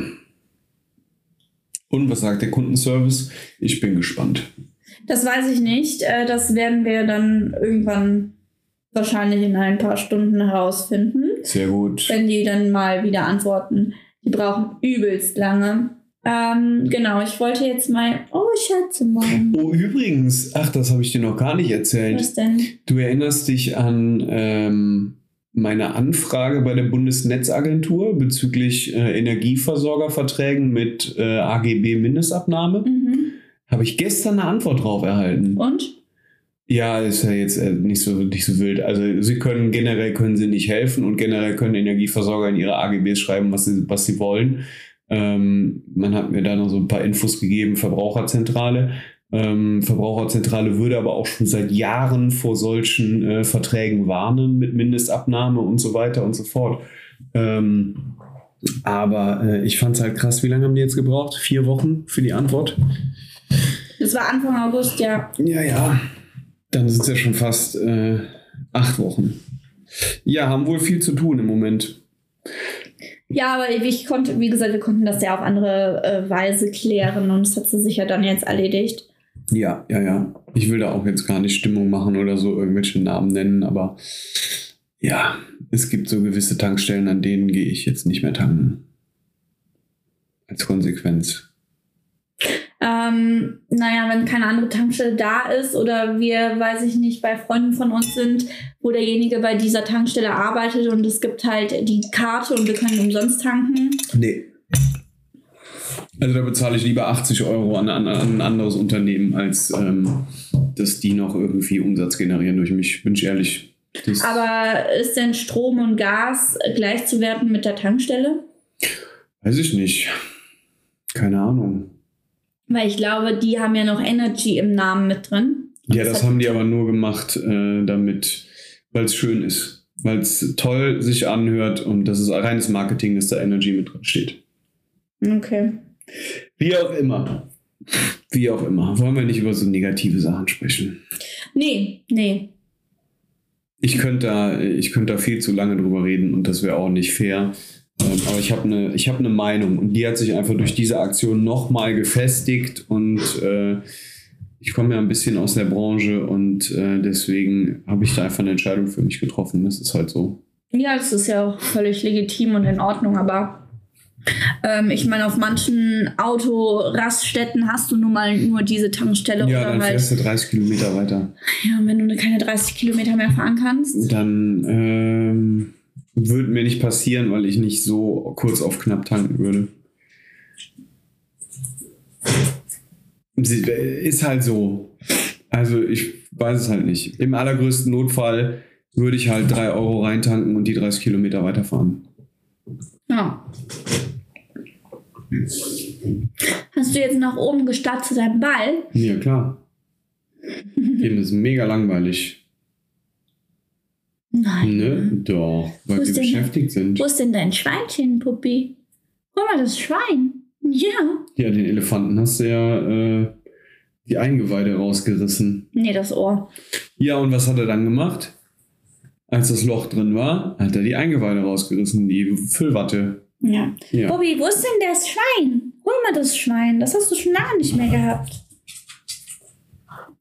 Und was sagt der Kundenservice? Ich bin gespannt. Das weiß ich nicht. Äh, das werden wir dann irgendwann wahrscheinlich in ein paar Stunden herausfinden. Sehr gut. wenn die dann mal wieder antworten. Die brauchen übelst lange. Ähm, genau, ich wollte jetzt mal. Oh, Schatze, Mann. Oh, übrigens, ach, das habe ich dir noch gar nicht erzählt. Was denn? Du erinnerst dich an ähm, meine Anfrage bei der Bundesnetzagentur bezüglich äh, Energieversorgerverträgen mit äh, AGB-Mindestabnahme? Mhm. Habe ich gestern eine Antwort drauf erhalten. Und? Ja, ist ja jetzt äh, nicht so, nicht so wild. Also sie können generell können sie nicht helfen und generell können Energieversorger in ihre AGBs schreiben, was sie, was sie wollen. Ähm, man hat mir da noch so ein paar Infos gegeben, Verbraucherzentrale. Ähm, Verbraucherzentrale würde aber auch schon seit Jahren vor solchen äh, Verträgen warnen mit Mindestabnahme und so weiter und so fort. Ähm, aber äh, ich fand es halt krass, wie lange haben die jetzt gebraucht? Vier Wochen für die Antwort? Das war Anfang August, ja. Ja, ja. Dann sind es ja schon fast äh, acht Wochen. Ja, haben wohl viel zu tun im Moment. Ja, aber ich konnte, wie gesagt, wir konnten das ja auf andere äh, Weise klären und es hat sie sich ja dann jetzt erledigt. Ja, ja, ja. Ich will da auch jetzt gar nicht Stimmung machen oder so irgendwelche Namen nennen, aber ja, es gibt so gewisse Tankstellen, an denen gehe ich jetzt nicht mehr tanken. Als Konsequenz. Ähm, naja, wenn keine andere Tankstelle da ist oder wir, weiß ich nicht, bei Freunden von uns sind, wo derjenige bei dieser Tankstelle arbeitet und es gibt halt die Karte und wir können umsonst tanken. Nee. Also da bezahle ich lieber 80 Euro an, an, an ein anderes Unternehmen, als ähm, dass die noch irgendwie Umsatz generieren durch mich. Bin ich ehrlich. Das Aber ist denn Strom und Gas gleichzuwerten mit der Tankstelle? weiß ich nicht. Keine Ahnung. Weil ich glaube, die haben ja noch Energy im Namen mit drin. Ja, das hat- haben die aber nur gemacht, äh, damit, weil es schön ist. Weil es toll sich anhört und das ist reines Marketing, dass da Energy mit drin steht. Okay. Wie auch immer. Wie auch immer. Wollen wir nicht über so negative Sachen sprechen? Nee, nee. Ich könnte da, ich könnte da viel zu lange drüber reden und das wäre auch nicht fair. Ähm, aber ich habe eine ich hab ne Meinung und die hat sich einfach durch diese Aktion nochmal gefestigt und äh, ich komme ja ein bisschen aus der Branche und äh, deswegen habe ich da einfach eine Entscheidung für mich getroffen. Das ist halt so. Ja, das ist ja auch völlig legitim und in Ordnung, aber ähm, ich meine, auf manchen Autoraststätten hast du nun mal nur diese Tankstelle Ja, oder dann halt. fährst du 30 Kilometer weiter. Ja, wenn du keine 30 Kilometer mehr fahren kannst. Dann ähm, würde mir nicht passieren, weil ich nicht so kurz auf knapp tanken würde. Sie- Ist halt so. Also ich weiß es halt nicht. Im allergrößten Notfall würde ich halt 3 Euro reintanken und die 30 Kilometer weiterfahren. Ja. Hast du jetzt nach oben gestartet zu deinem Ball? Ja, klar. Dem ist mega langweilig. Nein. Ne? Doch, weil wir beschäftigt sind. Wo ist denn dein Schweinchen, Puppi? Hol mal das Schwein. Ja. Ja, den Elefanten hast du ja äh, die Eingeweide rausgerissen. Nee, das Ohr. Ja, und was hat er dann gemacht? Als das Loch drin war, hat er die Eingeweide rausgerissen, die Füllwatte. Ja. Ja. Bobby, wo ist denn das Schwein? Hol mal das Schwein. Das hast du schon lange nicht mehr gehabt.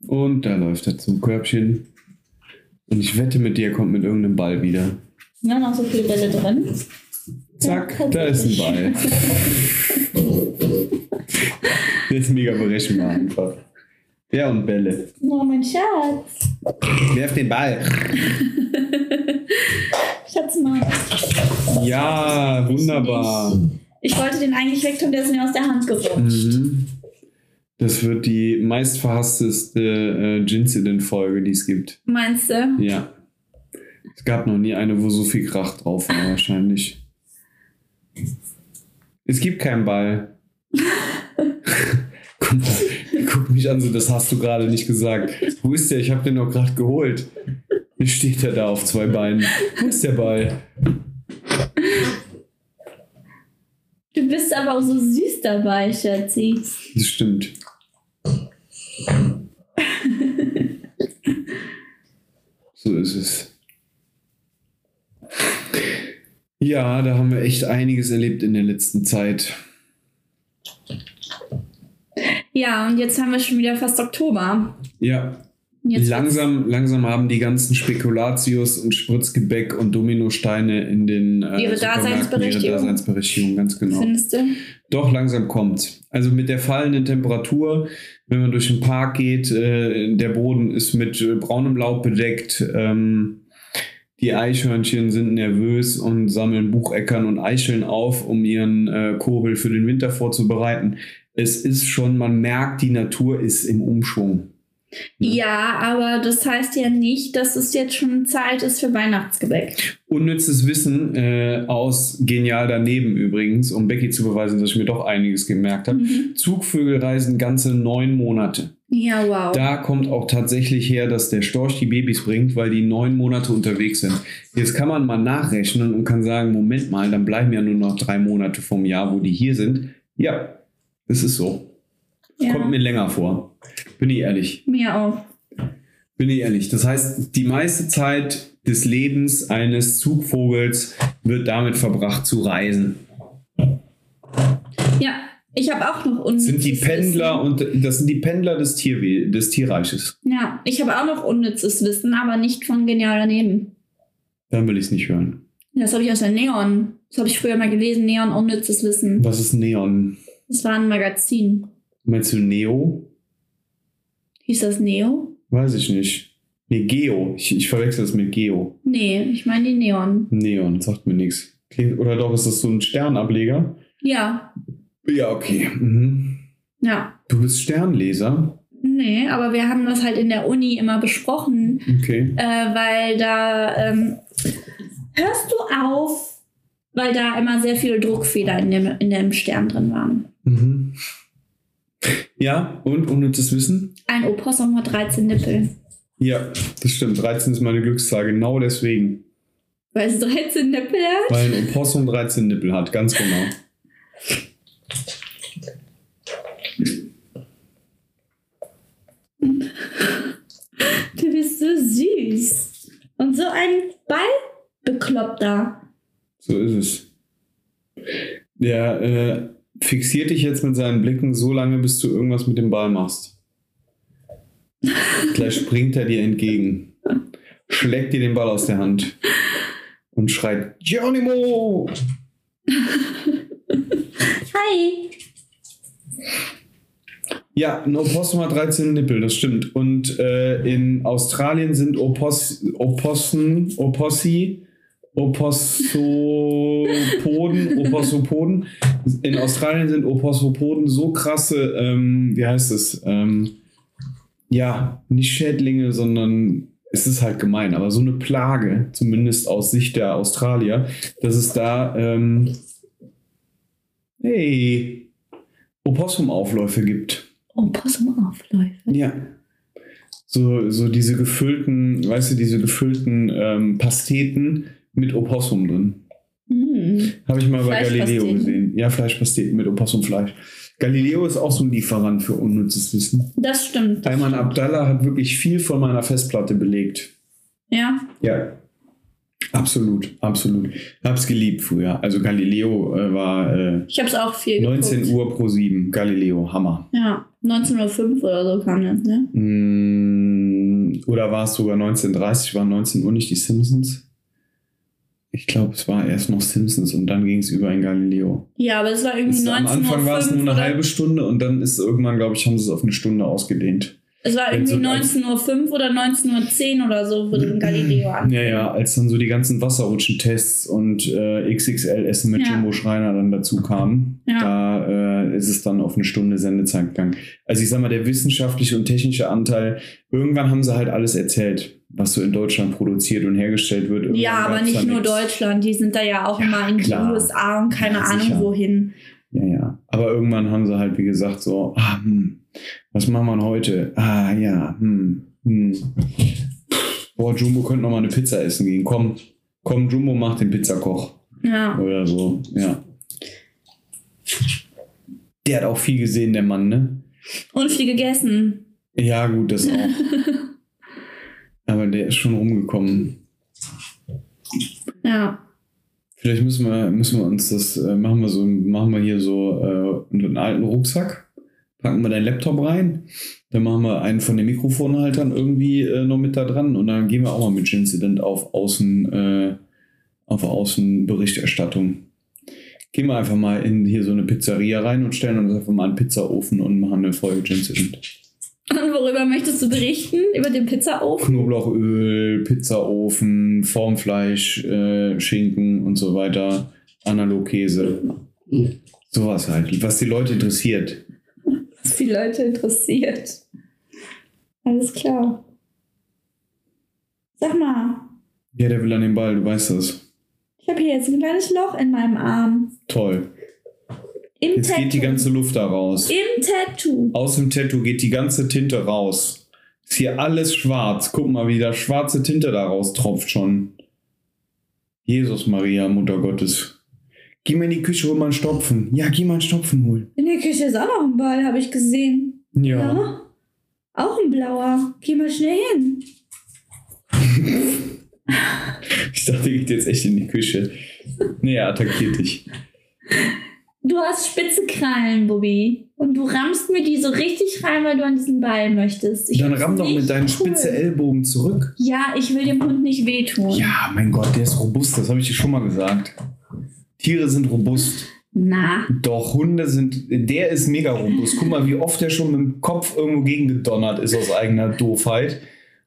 Und da läuft er zum Körbchen. Und ich wette mit dir, er kommt mit irgendeinem Ball wieder. Ja, noch so viele Bälle drin. Zack, Ja, da ist ein. Ball. Der ist mega berechenbar einfach. Der und Bälle. Oh, mein Schatz. Werf den Ball. Schatz mal. Ja, wunderbar. Ich wollte den eigentlich wegtun, der ist mir aus der Hand gerutscht. Mhm. Das wird die meistverhassteste äh, Gincident-Folge, die es gibt. Meinst du? Ja. Es gab noch nie eine, wo so viel Krach drauf war, wahrscheinlich. Es gibt keinen Ball. guck, guck mich an, so das hast du gerade nicht gesagt. Wo ist der? Ich habe den doch gerade geholt. Wie steht er da auf zwei Beinen? Wo ist der Ball? Du bist aber auch so süß dabei, Schatzi. Das stimmt. So ist es. Ja, da haben wir echt einiges erlebt in der letzten Zeit. Ja, und jetzt haben wir schon wieder fast Oktober. Ja, Jetzt langsam, langsam haben die ganzen Spekulatius und Spritzgebäck und Dominosteine in den äh, Ihre Daseinsberechtigung. ihre Daseinsberechtigung, ganz genau. Findest du? Doch, langsam kommt. Also mit der fallenden Temperatur, wenn man durch den Park geht, äh, der Boden ist mit äh, braunem Laub bedeckt. Ähm, die Eichhörnchen sind nervös und sammeln Bucheckern und Eicheln auf, um ihren äh, Kurbel für den Winter vorzubereiten. Es ist schon, man merkt, die Natur ist im Umschwung. Ja, aber das heißt ja nicht, dass es jetzt schon Zeit ist für Weihnachtsgebäck. Unnützes Wissen äh, aus Genial daneben übrigens, um Becky zu beweisen, dass ich mir doch einiges gemerkt habe. Mhm. Zugvögel reisen ganze neun Monate. Ja, wow. Da kommt auch tatsächlich her, dass der Storch die Babys bringt, weil die neun Monate unterwegs sind. Jetzt kann man mal nachrechnen und kann sagen, Moment mal, dann bleiben ja nur noch drei Monate vom Jahr, wo die hier sind. Ja, es ist so. Ja. Kommt mir länger vor. Bin ich ehrlich. mir auch. Bin ich ehrlich. Das heißt, die meiste Zeit des Lebens eines Zugvogels wird damit verbracht zu reisen. Ja, ich habe auch noch unnützes Sind die Pendler Wissen. und das sind die Pendler des, Tierwe des Tierreiches. Ja, ich habe auch noch unnützes Wissen, aber nicht von Genial daneben. Dann will ich es nicht hören. Das habe ich aus der Neon. Das habe ich früher mal gelesen. Neon unnützes Wissen. Was ist Neon? Das war ein Magazin. Meinst du Neo? Hieß das Neo? Weiß ich nicht. Nee, Geo. Ich, ich verwechsel das mit Geo. Nee, ich meine die Neon. Neon, sagt mir nichts. Oder doch, ist das so ein Sternableger? Ja, Ja, okay. Mhm. ja. Du bist Sternleser? Nee, aber wir haben das halt in der Uni immer besprochen, Okay. äh, weil da ähm, hörst du auf, weil da immer sehr viele Druckfehler in dem, in dem Stern drin waren. Mhm. Ja, und unnützes Wissen? Ein Opossum hat 13 Nippel. Ja, das stimmt. 13 ist meine Glückszahl, genau deswegen. Weil es 13 Nippel hat? Weil ein Opossum 13 Nippel hat, ganz genau. Du bist so süß. Und so ein Ballbekloppter. So ist es. Der äh, fixiert dich jetzt mit seinen Blicken so lange, bis du irgendwas mit dem Ball machst. Gleich springt er dir entgegen, schlägt dir den Ball aus der Hand und schreit Geronimo! Hi. Ja, ein Opossum hat 13 Nippel, das stimmt. Und äh, in Australien sind Opos Opossen, Opossi, Opossopoden, Opossopoden. In Australien sind Opossopoden so krasse, ähm, wie heißt es? Ähm, ja, nicht Schädlinge, sondern es ist halt gemein, aber so eine Plage, zumindest aus Sicht der Australier, dass es da, ähm, hey, Opossumaufläufe gibt. Opossumaufläufe. Ja. So, so diese gefüllten, weißt du, diese gefüllten ähm, Pasteten mit Opossum drin. Mm. Habe ich mal bei Galileo gesehen. Ja, Fleischpasteten mit Opossumfleisch. Galileo ist auch so ein Lieferant für unnützes Wissen. Das stimmt. Das Ayman stimmt. Abdallah hat wirklich viel von meiner Festplatte belegt. Ja. Ja. Absolut, absolut. Hab's geliebt früher. Also Galileo äh, war äh, Ich habe es auch viel 19 geguckt. Uhr pro 7. Galileo, Hammer. Ja, 1905 oder so kam das, ne? Mm, Oder war es sogar 1930, waren 19 Uhr nicht die Simpsons? Ich glaube, es war erst noch Simpsons und dann ging es über in Galileo. Ja, aber es war irgendwie Es, 1905 am Anfang war es nur eine oder, halbe Stunde und dann ist irgendwann, glaube ich, haben sie es auf eine Stunde ausgedehnt. Es war irgendwie so als- 1905 oder 1910 oder so, dann Galileo an. Ja, ja, als dann so die ganzen Wasserrutschen-Tests und äh, XXL-Essen mit Ja. Jumbo Schreiner dann dazu kamen, Ja. da äh, ist es dann auf eine Stunde Sendezeit gegangen. Also ich sag mal, der wissenschaftliche und technische Anteil, irgendwann haben sie halt alles erzählt, was so in Deutschland produziert und hergestellt wird. Irgendwann Ja, aber nicht nur nix. Deutschland, die sind da ja auch Ja, immer in klar. die USA und keine Ja, Ahnung sicher. wohin. Ja, ja. Aber irgendwann haben sie halt, wie gesagt, so, ah, hm, was machen wir heute? Ah, ja, hm, hm. Boah, Jumbo könnte noch mal eine Pizza essen gehen. Komm, komm, Jumbo macht den Pizzakoch. Ja. Oder so, ja. Der hat auch viel gesehen, der Mann, ne? Und viel gegessen. Ja, gut, das auch. Aber der ist schon rumgekommen. Ja. Vielleicht müssen wir, müssen wir uns das, äh, machen wir so, machen wir hier so äh, einen alten Rucksack packen wir deinen Laptop rein, dann machen wir einen von den Mikrofonhaltern irgendwie äh, noch mit da dran und dann gehen wir auch mal mit Incident auf Außen, äh, auf Außenberichterstattung. Gehen wir einfach mal in hier so eine Pizzeria rein und stellen uns einfach mal einen Pizzaofen und machen eine Folge Incident. Und worüber möchtest du berichten? Über den Pizzaofen? Knoblauchöl, Pizzaofen, Formfleisch, äh, Schinken und so weiter, Analogkäse. Sowas halt, was die Leute interessiert. Was die Leute interessiert. Alles klar. Sag mal, Ja, der will an den Ball, du weißt das. ich habe hier jetzt ein kleines Loch in meinem Arm. Toll. Im Jetzt Tattoo. geht die ganze Luft da raus. Im Tattoo. Aus dem Tattoo geht die ganze Tinte raus. Ist hier alles schwarz. Guck mal, wie da schwarze Tinte da raus tropft schon. Jesus Maria, Mutter Gottes. Geh mal in die Küche, hol mal einen Stopfen. Ja, geh mal einen Stopfen holen. In der Küche ist auch noch ein Ball, habe ich gesehen. Ja. Auch ein blauer. Geh mal schnell hin. Ich dachte, er geht jetzt echt in die Küche. Nee, er attackiert dich. Du hast spitze Krallen, Bobby. Und du rammst mir die so richtig rein, weil du an diesen Ball möchtest. Ich Dann ramm doch mit deinen cool. spitze Ellbogen zurück. Ja, ich will dem Hund nicht wehtun. Ja, mein Gott, der ist robust, das habe ich dir schon mal gesagt. Tiere sind robust. Na, Doch, Hunde sind, der ist mega robust. Guck mal, wie oft er schon mit dem Kopf irgendwo gegen gedonnert ist aus eigener Doofheit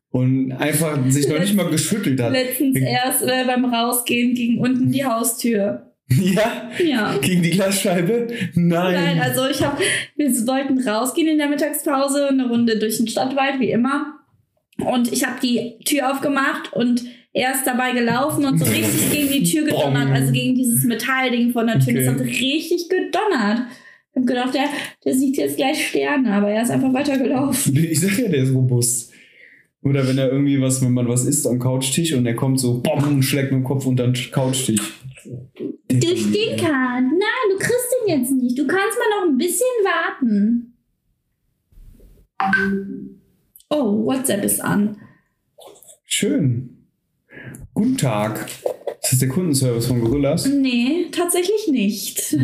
und einfach sich noch nicht mal geschüttelt hat. letztens erst äh, beim Rausgehen gegen unten die Haustür. Ja, Ja. gegen die Glasscheibe? Nein. Nein, also ich habe, wir wollten rausgehen in der Mittagspause, eine Runde durch den Stadtwald, wie immer. Und ich habe die Tür aufgemacht und er ist dabei gelaufen und so richtig gegen die Tür gedonnert, also gegen dieses Metallding von der Tür. Das Okay. hat richtig gedonnert. Ich habe gedacht, der, der sieht jetzt gleich Sterne, aber er ist einfach weitergelaufen. Ich sag ja, der ist robust. Oder wenn er irgendwie was, wenn man was isst am Couchtisch und er kommt so, bom, und schlägt mit dem Kopf unter den Couchtisch. Du Stinker! Nein, du kriegst ihn jetzt nicht. Du kannst mal noch ein bisschen warten. Oh, WhatsApp ist an. Schön. Guten Tag. Ist das der Kundenservice von Gorillas? Nee, tatsächlich nicht.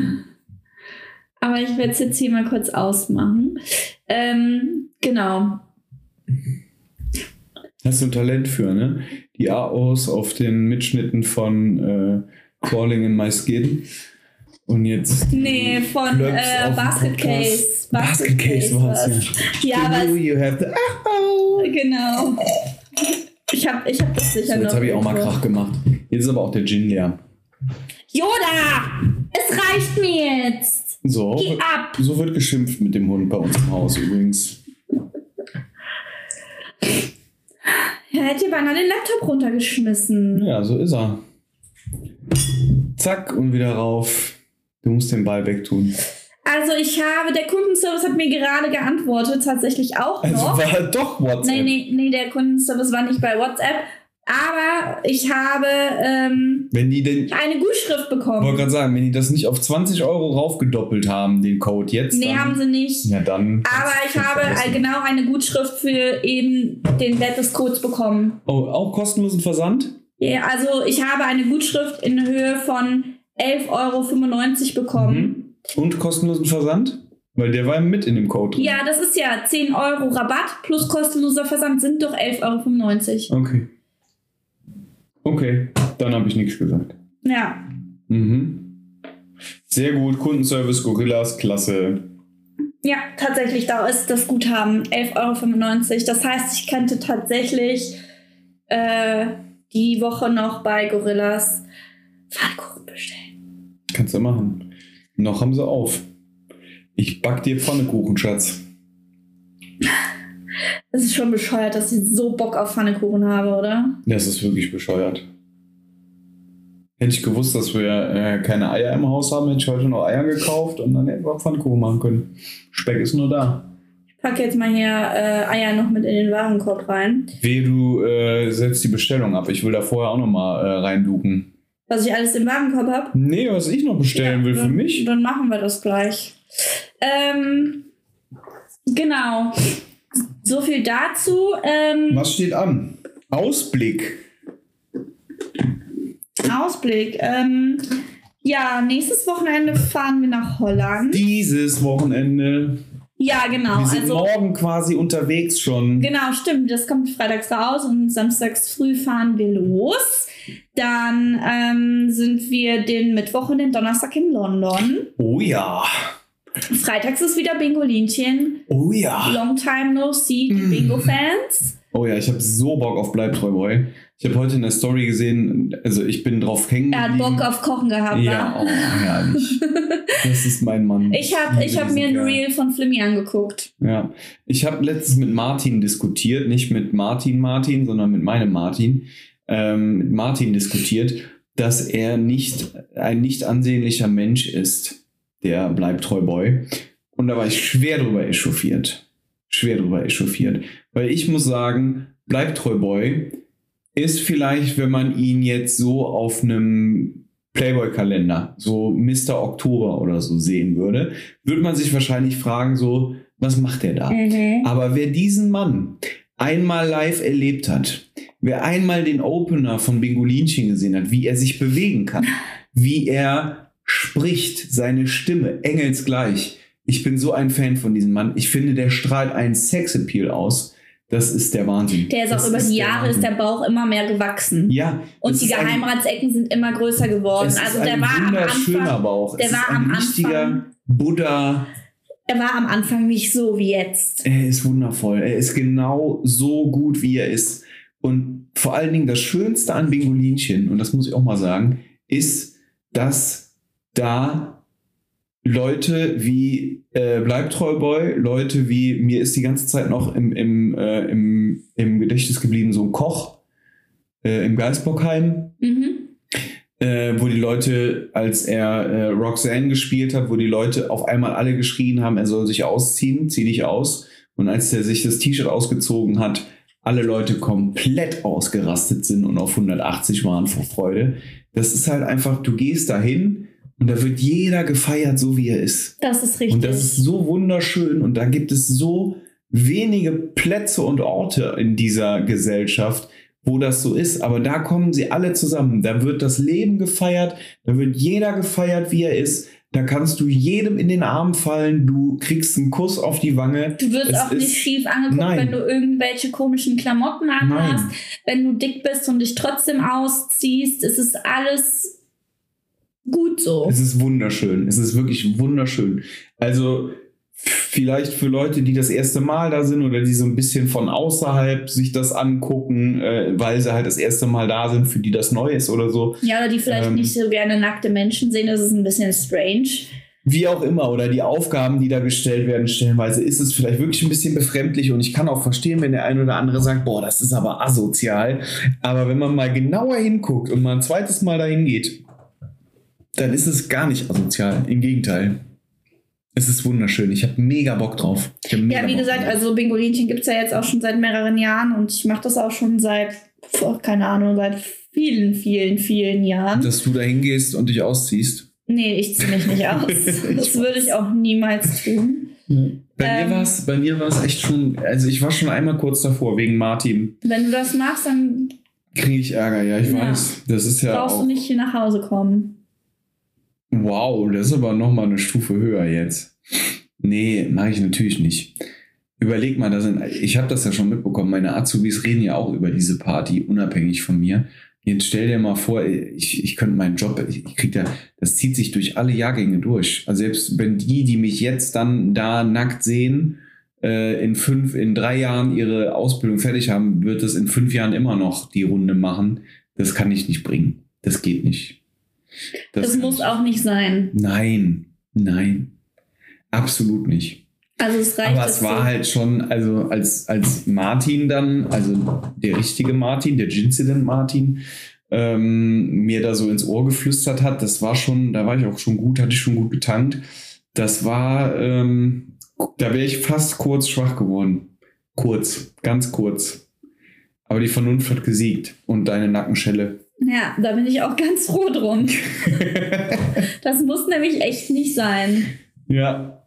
Aber ich werde es jetzt hier mal kurz ausmachen. Ähm, genau. Hast du ein Talent für, ne? Die AOs auf den Mitschnitten von äh, Crawling in My Skin. Und jetzt. Nee, von äh, Basket. Case. Basket Case war es, ja. Ja, aber you have the genau. Ich habe ich hab das sicher So, noch. jetzt habe ich auch mal. Krach gemacht. Jetzt ist aber auch der Gin leer. Yoda! Es reicht mir jetzt! So, Geh ab! so wird geschimpft mit dem Hund bei uns im Haus übrigens. Er hätte beinahe den Laptop runtergeschmissen. Ja, so ist er. Zack und wieder rauf. Du musst den Ball wegtun. Also ich habe, der Kundenservice hat mir gerade geantwortet, tatsächlich auch Also noch. war doch WhatsApp. Nee, nee, nee, der Kundenservice war nicht bei WhatsApp. Aber ich habe ähm, Wenn die denn, eine Gutschrift ich wollte bekommen. gerade sagen, wenn die das nicht auf 20 Euro raufgedoppelt haben, den Code jetzt. Nee, dann, haben sie nicht. Ja, dann. Aber ich habe vergessen. genau eine Gutschrift für eben den Wert des Codes bekommen. Oh, auch kostenlosen Versand? Ja, also ich habe eine Gutschrift in Höhe von 11,95 Euro bekommen. Mhm. Und kostenlosen Versand? Weil der war mit in dem Code. drin. Ja, das ist ja 10 Euro Rabatt plus kostenloser Versand sind doch 11,95 Euro. Okay. Okay, dann habe ich nichts gesagt. Ja, Mhm. Sehr gut, Kundenservice, Gorillas, klasse. ja, tatsächlich, da ist das Guthaben 11,95 Euro. Das heißt, ich könnte tatsächlich äh, die Woche noch bei Gorillas Pfannkuchen bestellen. Kannst du machen. Noch haben sie auf. Ich back dir Pfannekuchen, Schatz. Es ist schon bescheuert, dass ich so Bock auf Pfannkuchen habe, oder? Das ist wirklich bescheuert. Hätte ich gewusst, dass wir äh, keine Eier im Haus haben, hätte ich heute noch Eier gekauft und dann hätten wir Pfannkuchen machen können. Speck ist nur da. Ich packe jetzt mal hier äh, Eier noch mit in den Warenkorb rein. Wehe, du äh, setzt die Bestellung ab. Ich will da vorher auch noch mal äh, reinluken. Was ich alles im Warenkorb habe. Nee, was ich noch bestellen will für mich. Dann machen wir das gleich. Ähm, genau. So viel dazu. Ähm, Was steht an? Ausblick. Ausblick. Ähm, ja, nächstes Wochenende fahren wir nach Holland. Dieses Wochenende. Ja, genau. Wir sind Also, morgen quasi unterwegs schon. genau, stimmt. Das kommt freitags raus und samstags früh fahren wir los. Dann ähm, sind wir den Mittwoch und den Donnerstag in London. Oh ja. Freitags ist wieder Bingolinchen. Oh ja. Long time no see, Mm. Bingo-Fans. Oh ja, ich habe so Bock auf Bleibtreu Boy. Ich habe heute in der Story gesehen, also ich bin drauf hängen Er hat. Bock auf Kochen gehabt, Ja, wa? oh, herrlich. Das ist mein Mann. Ich habe ich hab mir ein. Reel von Flimmy angeguckt. Ja, ich habe letztens mit Martin diskutiert, nicht mit Martin Martin, sondern mit meinem Martin, ähm, mit Martin diskutiert, dass er nicht ein nicht ansehnlicher Mensch ist, der bleibt treu Boy. Und da war ich schwer drüber echauffiert. Schwer drüber echauffiert. Weil ich muss sagen, bleibt treu Boy ist vielleicht, wenn man ihn jetzt so auf einem Playboy-Kalender, so Mr. Oktober oder so sehen würde, würde man sich wahrscheinlich fragen, so, was macht der da? Aber wer diesen Mann einmal live erlebt hat, wer einmal den Opener von Bingolinchen gesehen hat, wie er sich bewegen kann, wie er spricht, seine Stimme, engelsgleich. Ich bin so ein Fan von diesem Mann. Ich finde, der strahlt einen Sexappeal aus. Das ist der Wahnsinn. Der ist auch Das über die der Jahre ist Wahnsinn. der Bauch immer mehr gewachsen. Ja. Und die ist ein- Geheimratsecken sind immer größer geworden. Also ist der ein war am Anfang, Bauch. der es war ist ein am richtiger Anfang- Buddha. er war am Anfang nicht so wie jetzt. Er ist wundervoll. Er ist genau so gut, wie er ist. Und vor allen Dingen das Schönste an Bingolinchen, und das muss ich auch mal sagen, ist, dass da Leute wie äh, Bleibtreu Boy, Leute wie, mir ist die ganze Zeit noch im, im, äh, im, im Gedächtnis geblieben, so ein Koch äh, im Geisbockheim, Mhm. äh, wo die Leute, als er äh, Roxanne gespielt hat, wo die Leute auf einmal alle geschrien haben, er soll sich ausziehen, zieh dich aus. Und als er sich das T-Shirt ausgezogen hat, alle Leute komplett ausgerastet sind und auf 180 waren vor Freude. Das ist halt einfach, du gehst dahin und da wird jeder gefeiert, so wie er ist. Das ist richtig. Und das ist so wunderschön und da gibt es so wenige Plätze und Orte in dieser Gesellschaft, wo das so ist. Aber da kommen sie alle zusammen. Da wird das Leben gefeiert, da wird jeder gefeiert, wie er ist. Da kannst du jedem in den Arm fallen, du kriegst einen Kuss auf die Wange. Du wirst Es auch nicht schief angeguckt, Nein. wenn du irgendwelche komischen Klamotten anhast. Nein. Wenn du dick bist und dich trotzdem ausziehst, es ist alles gut so. Es ist wunderschön. Es ist wirklich wunderschön. Also vielleicht für Leute, die das erste Mal da sind oder die so ein bisschen von außerhalb sich das angucken, äh, weil sie halt das erste Mal da sind, für die das neu ist oder so. Ja, oder die vielleicht Ähm. nicht so gerne nackte Menschen sehen, das ist ein bisschen strange. Wie auch immer, oder die Aufgaben, die da gestellt werden, stellenweise ist es vielleicht wirklich ein bisschen befremdlich und ich kann auch verstehen, wenn der eine oder andere sagt, boah, das ist aber asozial. Aber wenn man mal genauer hinguckt und mal ein zweites Mal dahin geht, dann ist es gar nicht asozial. Im Gegenteil. Es ist wunderschön. Ich habe mega Bock drauf. Mega Ja, wie Bock gesagt, drauf. also Bingolinchen gibt es ja jetzt auch schon seit mehreren Jahren und ich mache das auch schon seit, oh, keine Ahnung, seit vielen, vielen, vielen Jahren. Dass du da hingehst und dich ausziehst. nee, ich ziehe mich nicht aus. das würde ich auch niemals tun. Bei Ähm. mir war's, bei mir war es echt schon, also ich war schon einmal kurz davor, wegen Martin. Wenn du das machst, dann Kriege ich Ärger, ja, ich Ja. weiß. Das ist ja brauchst auch. du nicht hier nach Hause kommen. Wow, das ist aber nochmal eine Stufe höher jetzt. Nee, mache ich natürlich nicht. Überleg mal, sind, ich habe das ja schon mitbekommen, meine Azubis reden ja auch über diese Party, unabhängig von mir. Jetzt stell dir mal vor, ich, ich könnte meinen Job, ich, ich krieg da, das zieht sich durch alle Jahrgänge durch. Also selbst wenn die, die mich jetzt dann da nackt sehen, äh, in fünf, in drei Jahren ihre Ausbildung fertig haben, wird das in fünf Jahren immer noch die Runde machen. Das kann ich nicht bringen. Das geht nicht. Das, kann muss auch nicht sein. Nein, nein, absolut nicht. Also es reicht. Aber es war du- halt schon, also als, als Martin dann, also der richtige Martin, der Gincident Martin, ähm, mir da so ins Ohr geflüstert hat, das war schon, da war ich auch schon gut, hatte ich schon gut getankt. Das war, ähm, da wäre ich fast kurz schwach geworden. Kurz, ganz kurz. Aber die Vernunft hat gesiegt und deine Nackenschelle. Ja, da bin ich auch ganz froh drum. Das muss nämlich echt nicht sein. ja,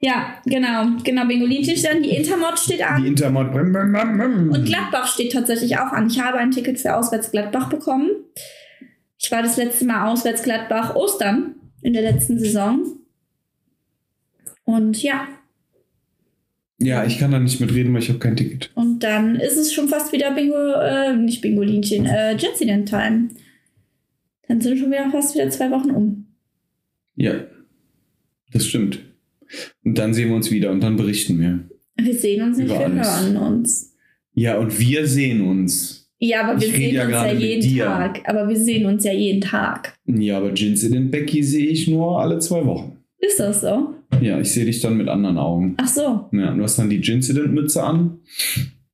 Ja, genau. Genau, Bingolinchen steht an, die Intermod steht die an. Intermod. Und Gladbach steht tatsächlich auch an. Ich habe ein Ticket für Auswärts Gladbach bekommen. Ich war das letzte Mal auswärts Gladbach Ostern in der letzten Saison. Und ja, Ja, ich kann da nicht mitreden, weil ich habe kein Ticket. Und dann ist es schon fast wieder Bingo, äh, nicht Bingolinchen, äh, Jetsident Time. Dann sind schon wieder fast wieder zwei Wochen um. Ja, das stimmt. Und dann sehen wir uns wieder und dann berichten wir. Wir sehen uns nicht, wir hören uns. Ja, und wir sehen uns. Ja, aber wir Ich sehen ja uns ja jeden. Tag. Aber wir sehen uns ja jeden Tag. Ja, aber Jinsident Becky sehe ich nur alle zwei Wochen. Ist das so? Ja, ich sehe dich dann mit anderen Augen. Ach so. Ja, du hast dann die Jinsident-Mütze an,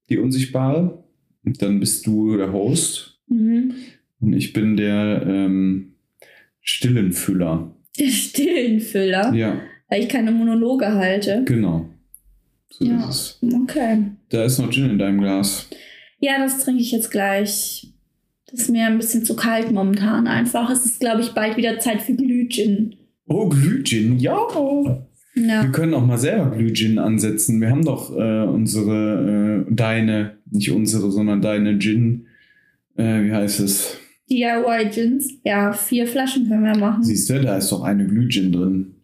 die unsichtbare. Und dann bist du der Host. Mhm. Und ich bin der ähm, Stillenfüller. Der Stillenfüller, Ja, weil ich keine Monologe halte. genau. So Ja. ist es. Okay. Da ist noch Gin in deinem Glas. Ja, das trinke ich jetzt gleich. Das ist mir ein bisschen zu kalt momentan einfach. Es ist, glaube ich, bald wieder Zeit für Glühgin. Oh, Glühgin, ja. Ja. Wir können auch mal selber Glühgin ansetzen. Wir haben doch äh, unsere, äh, deine, nicht unsere, sondern deine Gin, äh, wie heißt es? DIY-Gins. Ja, vier Flaschen können wir machen. Siehst du, da ist doch eine Glühgin drin.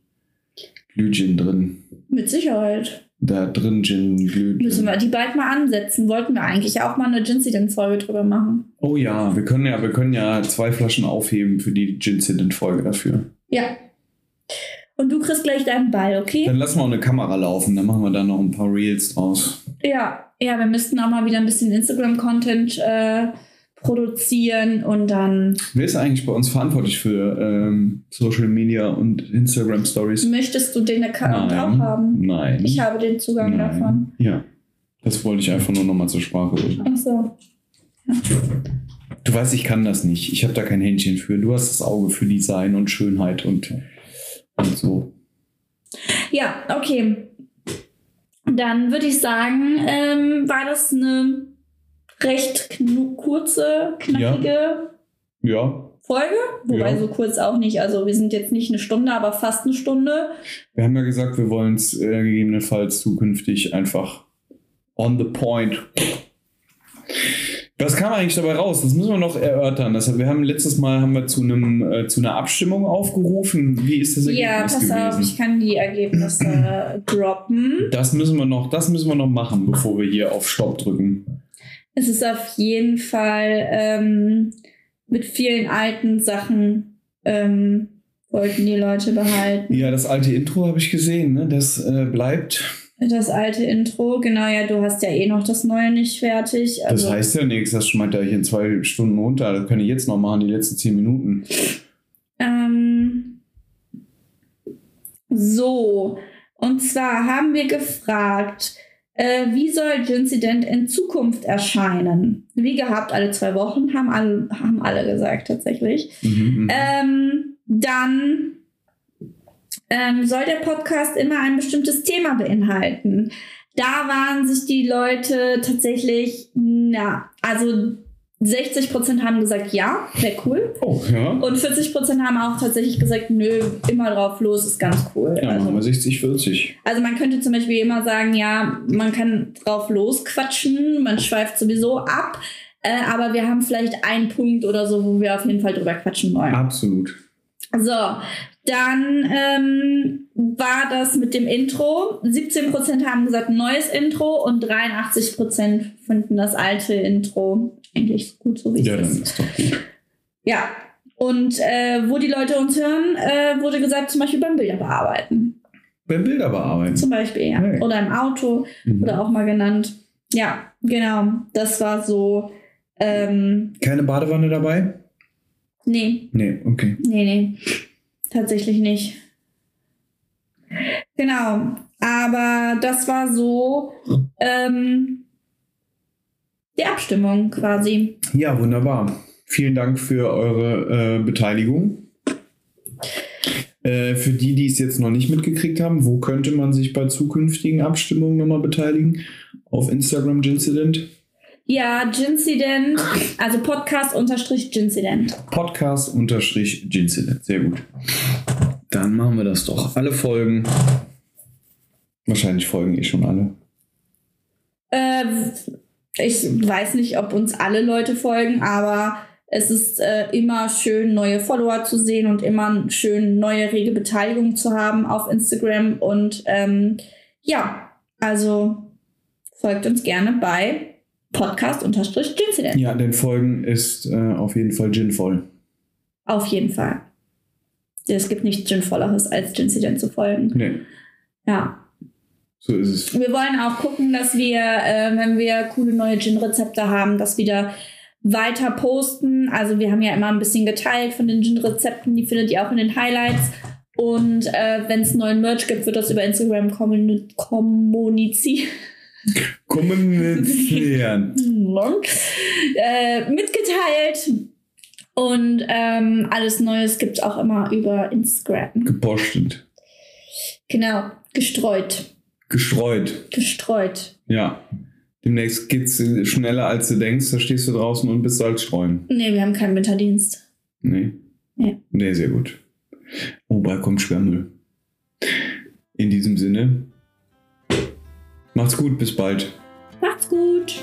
Glühgin drin. Mit Sicherheit. Da drin Gin, Glühgin. Müssen wir die bald mal ansetzen. Wollten wir eigentlich auch mal eine Gincident-Folge drüber machen. Oh ja, wir können ja, wir können ja zwei Flaschen aufheben für die Gin-Folge dafür. Ja. Und du kriegst gleich deinen Ball, okay? Dann lassen wir auch eine Kamera laufen, dann machen wir da noch ein paar Reels draus. Ja. Ja, wir müssten auch mal wieder ein bisschen Instagram-Content äh, produzieren und dann Wer ist eigentlich bei uns verantwortlich für ähm, Social Media und Instagram Stories? möchtest du den Account auch haben. Nein. Ich habe den Zugang Nein. davon. Ja. Das wollte ich einfach nur nochmal zur Sprache bringen. Ach so. Du weißt, ich kann das nicht. Ich habe da kein Händchen für. Du hast das Auge für Design und Schönheit und, und so. Ja, okay. Dann würde ich sagen, ähm, war das eine recht kurze, knackige Ja. Folge. Wobei Ja. so kurz auch nicht. Also wir sind jetzt nicht eine Stunde, aber fast eine Stunde. Wir haben ja gesagt, wir wollen es äh, gegebenenfalls zukünftig einfach on the point. Was kam eigentlich dabei raus? Das müssen wir noch erörtern. Das, wir haben letztes Mal haben wir zu einem äh, zu einer Abstimmung aufgerufen. Wie ist das Ergebnis Ja, pass gewesen? auf, ich kann die Ergebnisse droppen. Das müssen wir noch, das müssen wir noch machen, bevor wir hier auf Stopp drücken. Es ist auf jeden Fall ähm, mit vielen alten Sachen ähm, wollten die Leute behalten. Ja, das alte Intro habe ich gesehen, ne? Das äh, bleibt. Das alte Intro, genau, ja, du hast ja eh noch das neue nicht fertig. Das Also, heißt ja nichts, das schmeißt ich in zwei Stunden runter. Das kann ich jetzt noch machen, die letzten zehn Minuten. ähm, so, und zwar haben wir gefragt, äh, wie soll Gincident in Zukunft erscheinen? Wie gehabt, alle zwei Wochen, haben alle, haben alle gesagt tatsächlich. Mhm, mhm. Ähm, dann ähm, soll der Podcast immer ein bestimmtes Thema beinhalten. Da waren sich die Leute tatsächlich, na, also 60% haben gesagt, ja, wäre cool. oh, ja. Und 40% haben auch tatsächlich gesagt, nö, immer drauf los, ist ganz cool. Ja, machen wir also, 60, 40. also man könnte zum Beispiel immer sagen, ja, man kann drauf losquatschen, man schweift sowieso ab, äh, aber wir haben vielleicht einen Punkt oder so, wo wir auf jeden Fall drüber quatschen wollen. Absolut. So, dann ähm, war das mit dem Intro. 17% haben gesagt neues Intro und 83% finden das alte Intro eigentlich gut, so wie Ja, es dann ist. ist doch gut. Ja, und äh, wo die Leute uns hören, äh, wurde gesagt, zum Beispiel beim Bilder bearbeiten. Beim Bilder bearbeiten. Zum Beispiel, ja. Hey. Oder im Auto, Mhm. oder auch mal genannt. Ja, genau. Das war so. Ähm, Keine Badewanne dabei? nee, Nee, okay. Nee, nee. Tatsächlich nicht. Genau. Aber das war so ähm, die Abstimmung quasi. Ja, wunderbar. Vielen Dank für eure äh, Beteiligung. Äh, für die, die es jetzt noch nicht mitgekriegt haben, wo könnte man sich bei zukünftigen Abstimmungen nochmal beteiligen? Auf Instagram Gincident. Ja, Gincident, also Podcast unterstrich Gincident. Podcast unterstrich Gincident. Sehr gut. Dann machen wir das doch. Alle Folgen. Wahrscheinlich folgen eh schon alle. Äh, ich weiß nicht, ob uns alle Leute folgen, aber es ist äh, immer schön, neue Follower zu sehen und immer schön, neue rege Beteiligung zu haben auf Instagram. Und ähm, ja, Also folgt uns gerne bei Podcast-Gincident. Ja, denn Folgen ist äh, auf jeden Fall ginvoll. Auf jeden Fall. Es gibt nichts Ginvolleres, als Gincident zu folgen. Nee, Ja. so ist es. Wir wollen auch gucken, dass wir, äh, wenn wir coole neue Gin-Rezepte haben, das wieder weiter posten. Also wir haben ja immer ein bisschen geteilt von den Gin-Rezepten, die findet ihr auch in den Highlights. Und äh, wenn es neuen Merch gibt, wird das über Instagram kommuni- kommuniziert. Kommunizieren. äh, mitgeteilt. Und ähm, alles Neues gibt es auch immer über Instagram. Gepostet. Genau, gestreut. Gestreut. Gestreut. Ja. Demnächst geht's schneller als du denkst. Da stehst du draußen und bist Salz streuen. Nee, wir haben keinen Winterdienst. Nee. Nee. Nee, sehr gut. Oh, bald kommt Schwermüll. In diesem Sinne. Macht's gut, bis bald. Macht's gut.